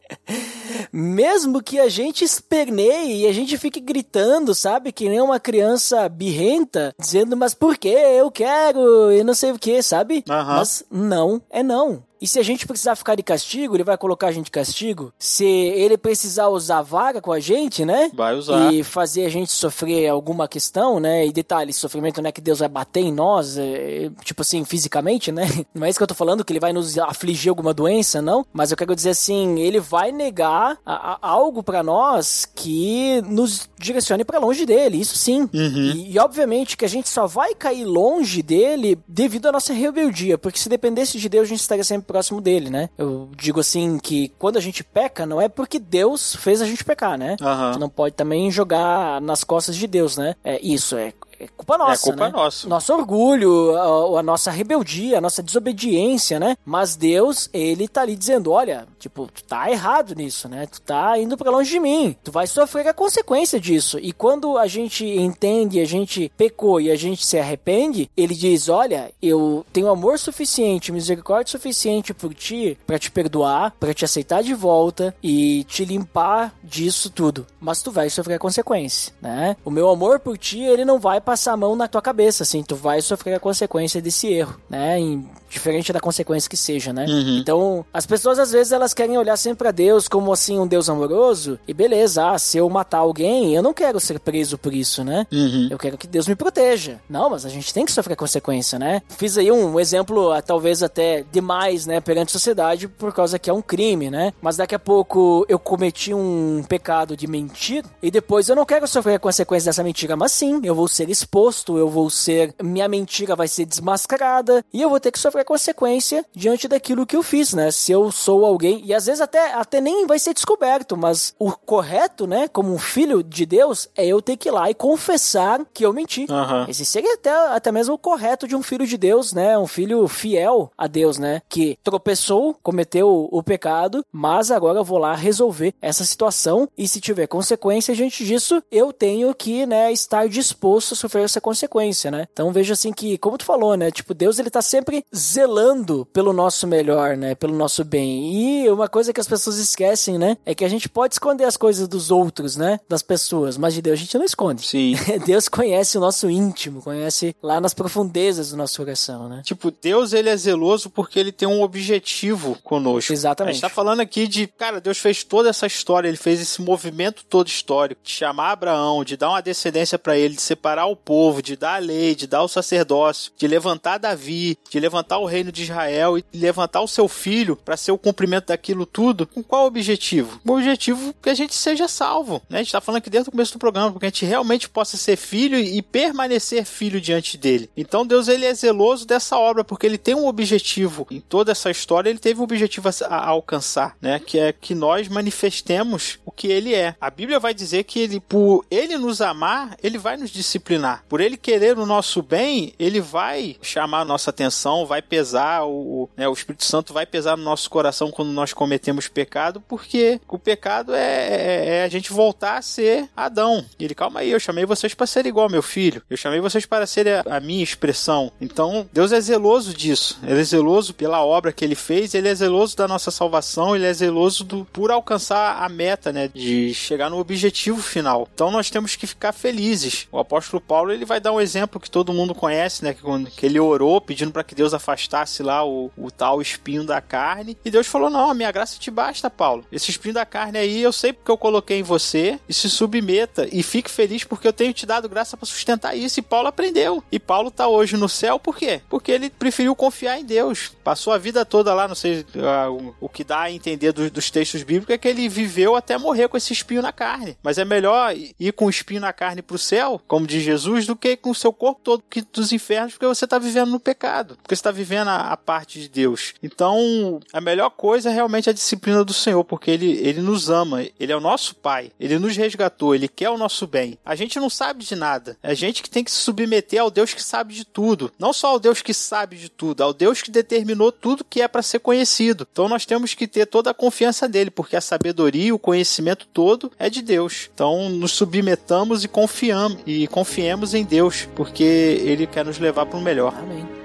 Mesmo que a gente esperneie e a gente fique gritando, sabe? Que nem uma criança birrenta, dizendo, mas por que? Eu quero, e não sei o que, sabe? Uhum. Mas não é não. E se a gente precisar ficar de castigo, ele vai colocar a gente de castigo. Se ele precisar usar vara com a gente, né? Vai usar. E fazer a gente sofrer alguma questão, né? E detalhe, sofrimento não é que Deus vai bater em nós, é, tipo assim, fisicamente, né? Não é isso que eu tô falando, que ele vai nos afligir alguma doença, não. Mas eu quero dizer assim, ele vai negar a, a, algo para nós que nos direcione para longe dele, isso sim. Uhum. E, e obviamente que a gente só vai cair longe dele devido à nossa rebeldia, porque se dependesse de Deus, a gente estaria sempre próximo dele, né? Eu digo assim que quando a gente peca, não é porque Deus fez a gente pecar, né? Uhum. A gente não pode também jogar nas costas de Deus, né? É isso, é é culpa nossa, é culpa né? nossa. Nosso orgulho, a, a nossa rebeldia, a nossa desobediência, né? Mas Deus, ele tá ali dizendo, olha, tipo, tu tá errado nisso, né? Tu tá indo pra longe de mim. Tu vai sofrer a consequência disso. E quando a gente entende, a gente pecou e a gente se arrepende, ele diz, olha, eu tenho amor suficiente, misericórdia suficiente por ti para te perdoar, para te aceitar de volta e te limpar disso tudo. Mas tu vai sofrer a consequência, né? O meu amor por ti, ele não vai passar a mão na tua cabeça, assim, tu vai sofrer a consequência desse erro, né? Em, diferente da consequência que seja, né? Uhum. Então, as pessoas às vezes elas querem olhar sempre para Deus como assim um Deus amoroso e beleza, ah, se eu matar alguém, eu não quero ser preso por isso, né? Uhum. Eu quero que Deus me proteja. Não, mas a gente tem que sofrer consequência, né? Fiz aí um exemplo, ah, talvez até demais, né, perante a sociedade, por causa que é um crime, né? Mas daqui a pouco eu cometi um pecado de mentir e depois eu não quero sofrer a consequência dessa mentira, mas sim, eu vou ser exposto, eu vou ser. Minha mentira vai ser desmascarada e eu vou ter que sofrer consequência diante daquilo que eu fiz, né? Se eu sou alguém, e às vezes até, até nem vai ser descoberto, mas o correto, né, como um filho de Deus, é eu ter que ir lá e confessar que eu menti. Aham. Esse seria até, até mesmo o correto de um filho de Deus, né? Um filho fiel a Deus, né? Que tropeçou, cometeu o, o pecado, mas agora eu vou lá resolver essa situação e se tiver consequência diante disso, eu tenho que, né, estar disposto a sofrer essa consequência, né? Então veja assim que, como tu falou, né? Tipo, Deus ele tá sempre zelando pelo nosso melhor, né? Pelo nosso bem. E uma coisa que as pessoas esquecem, né? É que a gente pode esconder as coisas dos outros, né? Das pessoas, mas de Deus a gente não esconde. Sim. Deus conhece o nosso íntimo, conhece lá nas profundezas do nosso coração, né? Tipo, Deus ele é zeloso porque ele tem um objetivo conosco. Exatamente. A gente tá falando aqui de, cara, Deus fez toda essa história, ele fez esse movimento todo histórico, de chamar Abraão, de dar uma descendência para ele, de separar o povo, de dar a lei, de dar o sacerdócio, de levantar Davi, de levantar o reino de Israel e levantar o seu filho para ser o cumprimento daquilo tudo. Com qual objetivo? O objetivo que a gente seja salvo, né? A gente tá falando aqui desde o começo do programa, porque a gente realmente possa ser filho e permanecer filho diante dele. Então Deus ele é zeloso dessa obra porque ele tem um objetivo em toda essa história, ele teve um objetivo a, a alcançar, né? Que é que nós manifestemos o que ele é. A Bíblia vai dizer que ele, por ele nos amar, ele vai nos disciplinar. Por ele querer o nosso bem, ele vai chamar a nossa atenção, vai pesar o, né, o Espírito Santo vai pesar no nosso coração quando nós cometemos pecado, porque o pecado é, é, é a gente voltar a ser Adão. Ele, calma aí, eu chamei vocês para ser igual meu filho. Eu chamei vocês para ser a, a minha expressão. Então, Deus é zeloso disso. Ele é zeloso pela obra que ele fez, ele é zeloso da nossa salvação, ele é zeloso do, por alcançar a meta, né, de chegar no objetivo final. Então, nós temos que ficar felizes. O apóstolo Paulo, ele vai dar um exemplo que todo mundo conhece, né, que, que ele orou pedindo para que Deus afastasse lá o, o tal espinho da carne, e Deus falou: "Não, a minha graça te basta, Paulo. Esse espinho da carne aí, eu sei porque eu coloquei em você, e se submeta e fique feliz porque eu tenho te dado graça para sustentar isso". E Paulo aprendeu. E Paulo tá hoje no céu por quê? Porque ele preferiu confiar em Deus. Passou a vida toda lá, não sei uh, o, o que dá a entender do, dos textos bíblicos é que ele viveu até morrer com esse espinho na carne. Mas é melhor ir com o espinho na carne pro céu, como diz Jesus, do que com o seu corpo todo que dos infernos, porque você tá vivendo no pecado, porque você tá vivendo a, a parte de Deus. Então, a melhor coisa é realmente a disciplina do Senhor, porque ele, ele nos ama, ele é o nosso Pai, ele nos resgatou, ele quer o nosso bem. A gente não sabe de nada, é a gente que tem que se submeter ao Deus que sabe de tudo. Não só ao Deus que sabe de tudo, ao Deus que determinou tudo que é para ser conhecido. Então nós temos que ter toda a confiança dele, porque a sabedoria o conhecimento todo é de Deus. Então nos submetamos e confiamos e confiemos em Deus, porque ele quer nos levar para o melhor. Amém.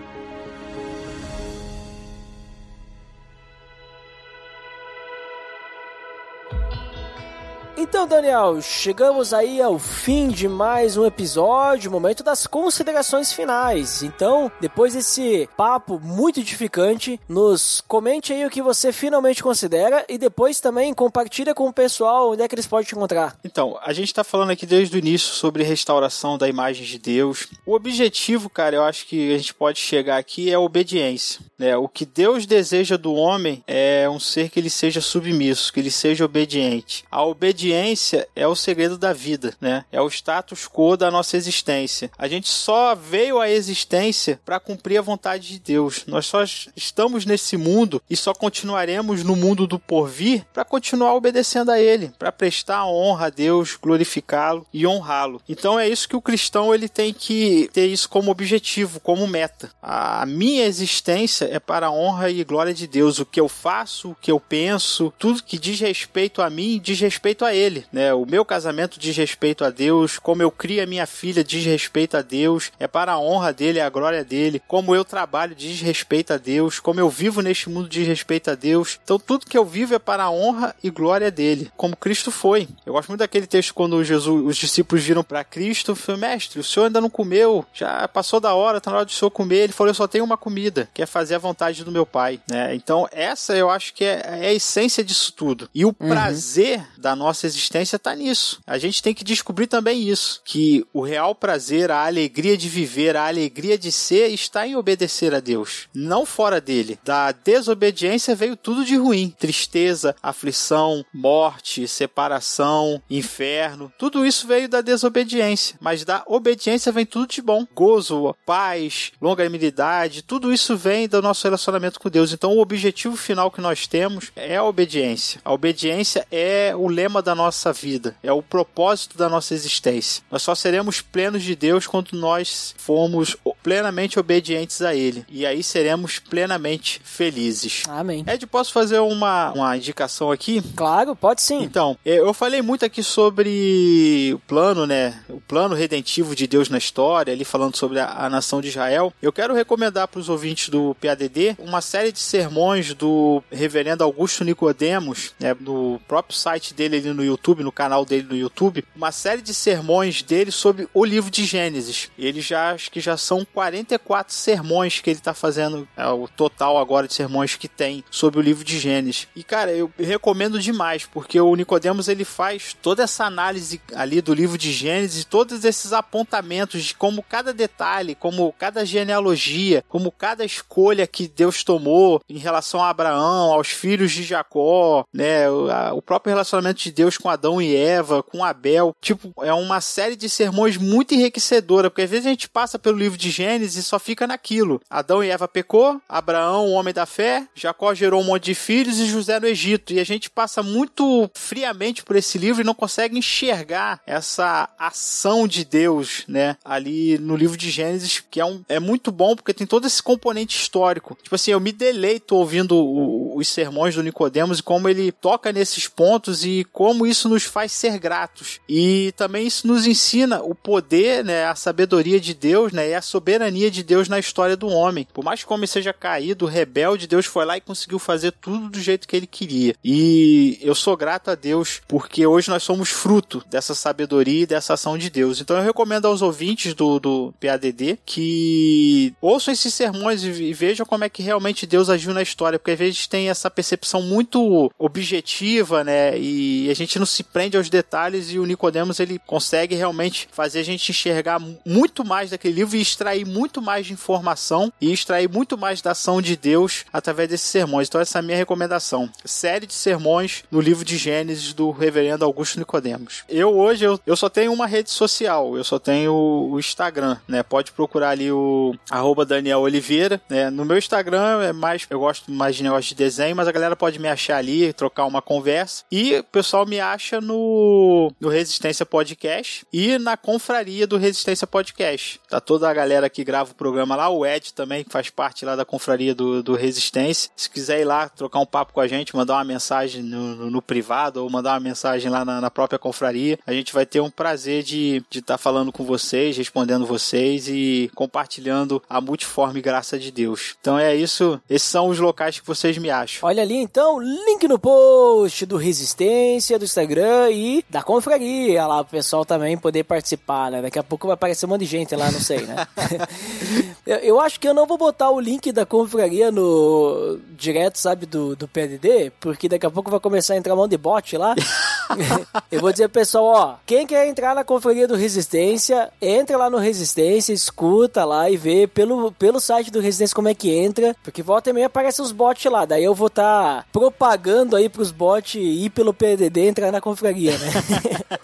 Então, Daniel, chegamos aí ao fim de mais um episódio, momento das considerações finais. Então, depois desse papo muito edificante, nos comente aí o que você finalmente considera e depois também compartilha com o pessoal onde é que eles podem te encontrar. Então, a gente está falando aqui desde o início sobre restauração da imagem de Deus. O objetivo, cara, eu acho que a gente pode chegar aqui é a obediência. Né? O que Deus deseja do homem é um ser que ele seja submisso, que ele seja obediente. A obediência obediência é o segredo da vida, né? É o status quo da nossa existência. A gente só veio à existência para cumprir a vontade de Deus. Nós só estamos nesse mundo e só continuaremos no mundo do porvir para continuar obedecendo a Ele, para prestar honra a Deus, glorificá-lo e honrá-lo. Então é isso que o cristão ele tem que ter isso como objetivo, como meta. A minha existência é para a honra e glória de Deus. O que eu faço, o que eu penso, tudo que diz respeito a mim, diz respeito a Ele. Né? O meu casamento diz respeito a Deus, como eu crio a minha filha diz respeito a Deus, é para a honra dele, a glória dele. Como eu trabalho diz respeito a Deus, como eu vivo neste mundo diz respeito a Deus. Então tudo que eu vivo é para a honra e glória dele, como Cristo foi. Eu gosto muito daquele texto quando Jesus, os discípulos viram para Cristo, foi mestre, o senhor ainda não comeu, já passou da hora, tá na hora do senhor comer. Ele falou: eu só tenho uma comida, que é fazer a vontade do meu pai. Né? Então essa eu acho que é, é a essência disso tudo. E o uhum. prazer da nossa existência está nisso. A gente tem que descobrir também isso, que o real prazer, a alegria de viver, a alegria de ser está em obedecer a Deus, não fora dele. Da desobediência veio tudo de ruim: tristeza, aflição, morte, separação, inferno. Tudo isso veio da desobediência, mas da obediência vem tudo de bom: gozo, paz, longanimidade. Tudo isso vem do nosso relacionamento com Deus. Então, o objetivo final que nós temos é a obediência. A obediência é o lema da nossa vida, é o propósito da nossa existência. Nós só seremos plenos de Deus quando nós formos plenamente obedientes a Ele. E aí seremos plenamente felizes. Amém. Ed, posso fazer uma, uma indicação aqui? Claro, pode sim. Então, eu falei muito aqui sobre o plano, né? O plano redentivo de Deus na história, ali falando sobre a, a nação de Israel. Eu quero recomendar para os ouvintes do PADD uma série de sermões do reverendo Augusto Nicodemos, né, no próprio site dele ali no YouTube, no canal dele no YouTube, uma série de sermões dele sobre o livro de Gênesis. Ele já acho que já são 44 sermões que ele está fazendo, é o total agora de sermões que tem sobre o livro de Gênesis. E cara, eu recomendo demais, porque o Nicodemos ele faz toda essa análise ali do livro de Gênesis, todos esses apontamentos de como cada detalhe, como cada genealogia, como cada escolha que Deus tomou em relação a Abraão, aos filhos de Jacó, né, o próprio relacionamento de Deus com Adão e Eva, com Abel, tipo, é uma série de sermões muito enriquecedora, porque às vezes a gente passa pelo livro de Gênesis e só fica naquilo. Adão e Eva pecou, Abraão, o homem da fé, Jacó gerou um monte de filhos e José no Egito. E a gente passa muito friamente por esse livro e não consegue enxergar essa ação de Deus, né, ali no livro de Gênesis, que é, um, é muito bom porque tem todo esse componente histórico. Tipo assim, eu me deleito ouvindo o, os sermões do Nicodemos e como ele toca nesses pontos e como isso nos faz ser gratos. E também isso nos ensina o poder, né, a sabedoria de Deus, né, e a soberania de Deus na história do homem. Por mais que o homem seja caído, rebelde, Deus foi lá e conseguiu fazer tudo do jeito que ele queria. E eu sou grato a Deus porque hoje nós somos fruto dessa sabedoria e dessa ação de Deus. Então eu recomendo aos ouvintes do, do PADD que ouçam esses sermões e vejam como é que realmente Deus agiu na história, porque às vezes tem essa percepção muito objetiva, né? E a gente não se prende aos detalhes e o Nicodemos ele consegue realmente fazer a gente enxergar muito mais daquele livro e extrair muito mais de informação e extrair muito mais da ação de Deus através desses sermões. Então essa é a minha recomendação. Série de sermões no livro de Gênesis do reverendo Augusto Nicodemos. Eu hoje eu, eu só tenho uma rede social, eu só tenho o Instagram, né? Pode procurar ali o arroba Daniel Oliveira, né? No meu Instagram é mais, eu gosto mais de negócio de desenho, mas a galera pode me achar ali, trocar uma conversa. E o pessoal me acha no, no Resistência Podcast e na confraria do Resistência Podcast. Tá toda a galera que grava o programa lá, o Ed também, que faz parte lá da confraria do, do Resistência. Se quiser ir lá trocar um papo com a gente, mandar uma mensagem no, no, no privado ou mandar uma mensagem lá na, na, própria confraria, a gente vai ter um prazer de estar de tá falando com vocês, respondendo vocês e compartilhando a multiforme graça de Deus. Então é isso, esses são os locais que vocês me acham. Olha ali então, link no post do Resistência, do Instagram e da confraria lá, o pessoal também poder participar, né? Daqui a pouco vai aparecer um monte de gente lá, não sei, né? eu, eu, acho que eu não vou botar o link da confraria no direto, sabe, do, do PDD, porque daqui a pouco vai começar a entrar um monte de bot lá. eu vou dizer pessoal, ó, quem quer entrar na confraria do Resistência, entra lá no Resistência, escuta lá e vê pelo, pelo site do Resistência como é que entra, porque volta e meia aparecem os bots lá, daí eu vou estar tá propagando aí pros bots ir pelo PDD entrar na confraria, né?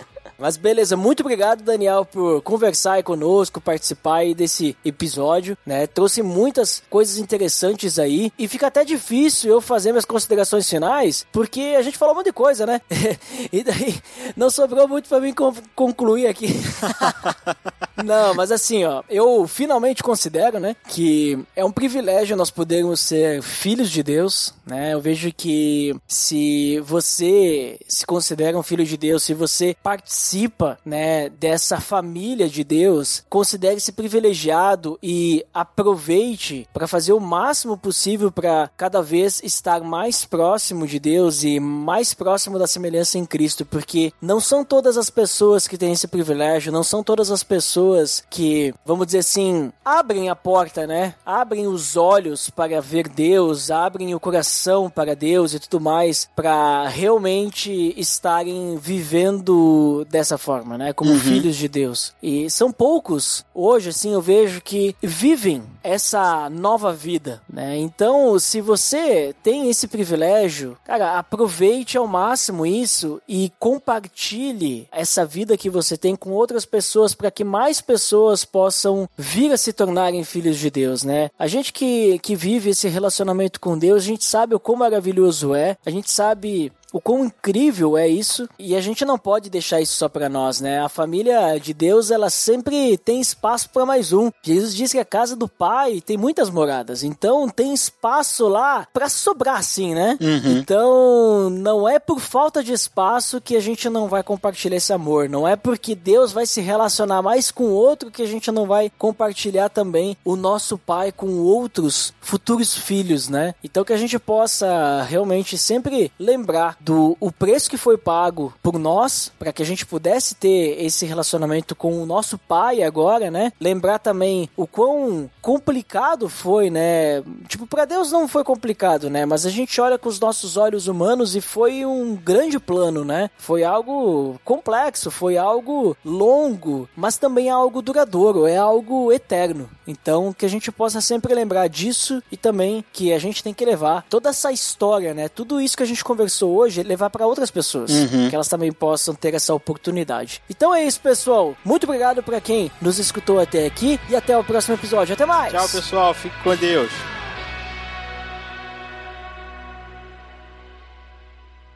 Mas beleza, muito obrigado, Daniel, por conversar aí conosco, participar aí desse episódio, né? Trouxe muitas coisas interessantes aí e fica até difícil eu fazer minhas considerações finais, porque a gente falou um monte de coisa, né? e daí não sobrou muito para mim concluir aqui. não, mas assim, ó, eu finalmente considero, né, que é um privilégio nós podermos ser filhos de Deus, né? Eu vejo que se você se considera um filho de Deus, se você participa né, dessa família de Deus, considere-se privilegiado e aproveite para fazer o máximo possível para cada vez estar mais próximo de Deus e mais próximo da semelhança em Cristo, porque não são todas as pessoas que têm esse privilégio, não são todas as pessoas que, vamos dizer assim, abrem a porta, né? Abrem os olhos para ver Deus, abrem o coração para Deus e tudo mais, para realmente estarem vivendo dessa forma, né? Como uhum. filhos de Deus. E são poucos, hoje, assim, eu vejo que vivem essa nova vida, né? Então, se você tem esse privilégio, cara, aproveite ao máximo isso e compartilhe essa vida que você tem com outras pessoas para que mais pessoas possam vir a se tornarem filhos de Deus, né? A gente que, que vive esse relacionamento com Deus, a gente sabe o quão maravilhoso é, a gente sabe o quão incrível é isso e a gente não pode deixar isso só para nós, né? A família de Deus, ela sempre tem espaço para mais um. Jesus diz que a casa do Pai tem muitas moradas, então tem espaço lá para sobrar, sim, né? Uhum. Então não é por falta de espaço que a gente não vai compartilhar esse amor, não é porque Deus vai se relacionar mais com outro que a gente não vai compartilhar também o nosso Pai com outros futuros filhos, né? Então que a gente possa realmente sempre lembrar do o preço que foi pago por nós para que a gente pudesse ter esse relacionamento com o nosso pai agora, né? Lembrar também o quão complicado foi, né? Tipo, para Deus não foi complicado, né? Mas a gente olha com os nossos olhos humanos e foi um grande plano, né? Foi algo complexo, foi algo longo, mas também é algo duradouro, é algo eterno. Então, que a gente possa sempre lembrar disso e também que a gente tem que levar toda essa história, né? Tudo isso que a gente conversou hoje, levar para outras pessoas, uhum. que elas também possam ter essa oportunidade. Então é isso, pessoal. Muito obrigado para quem nos escutou até aqui e até o próximo episódio. Até mais. Tchau, pessoal. Fique com Deus.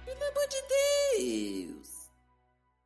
Pelo amor de Deus.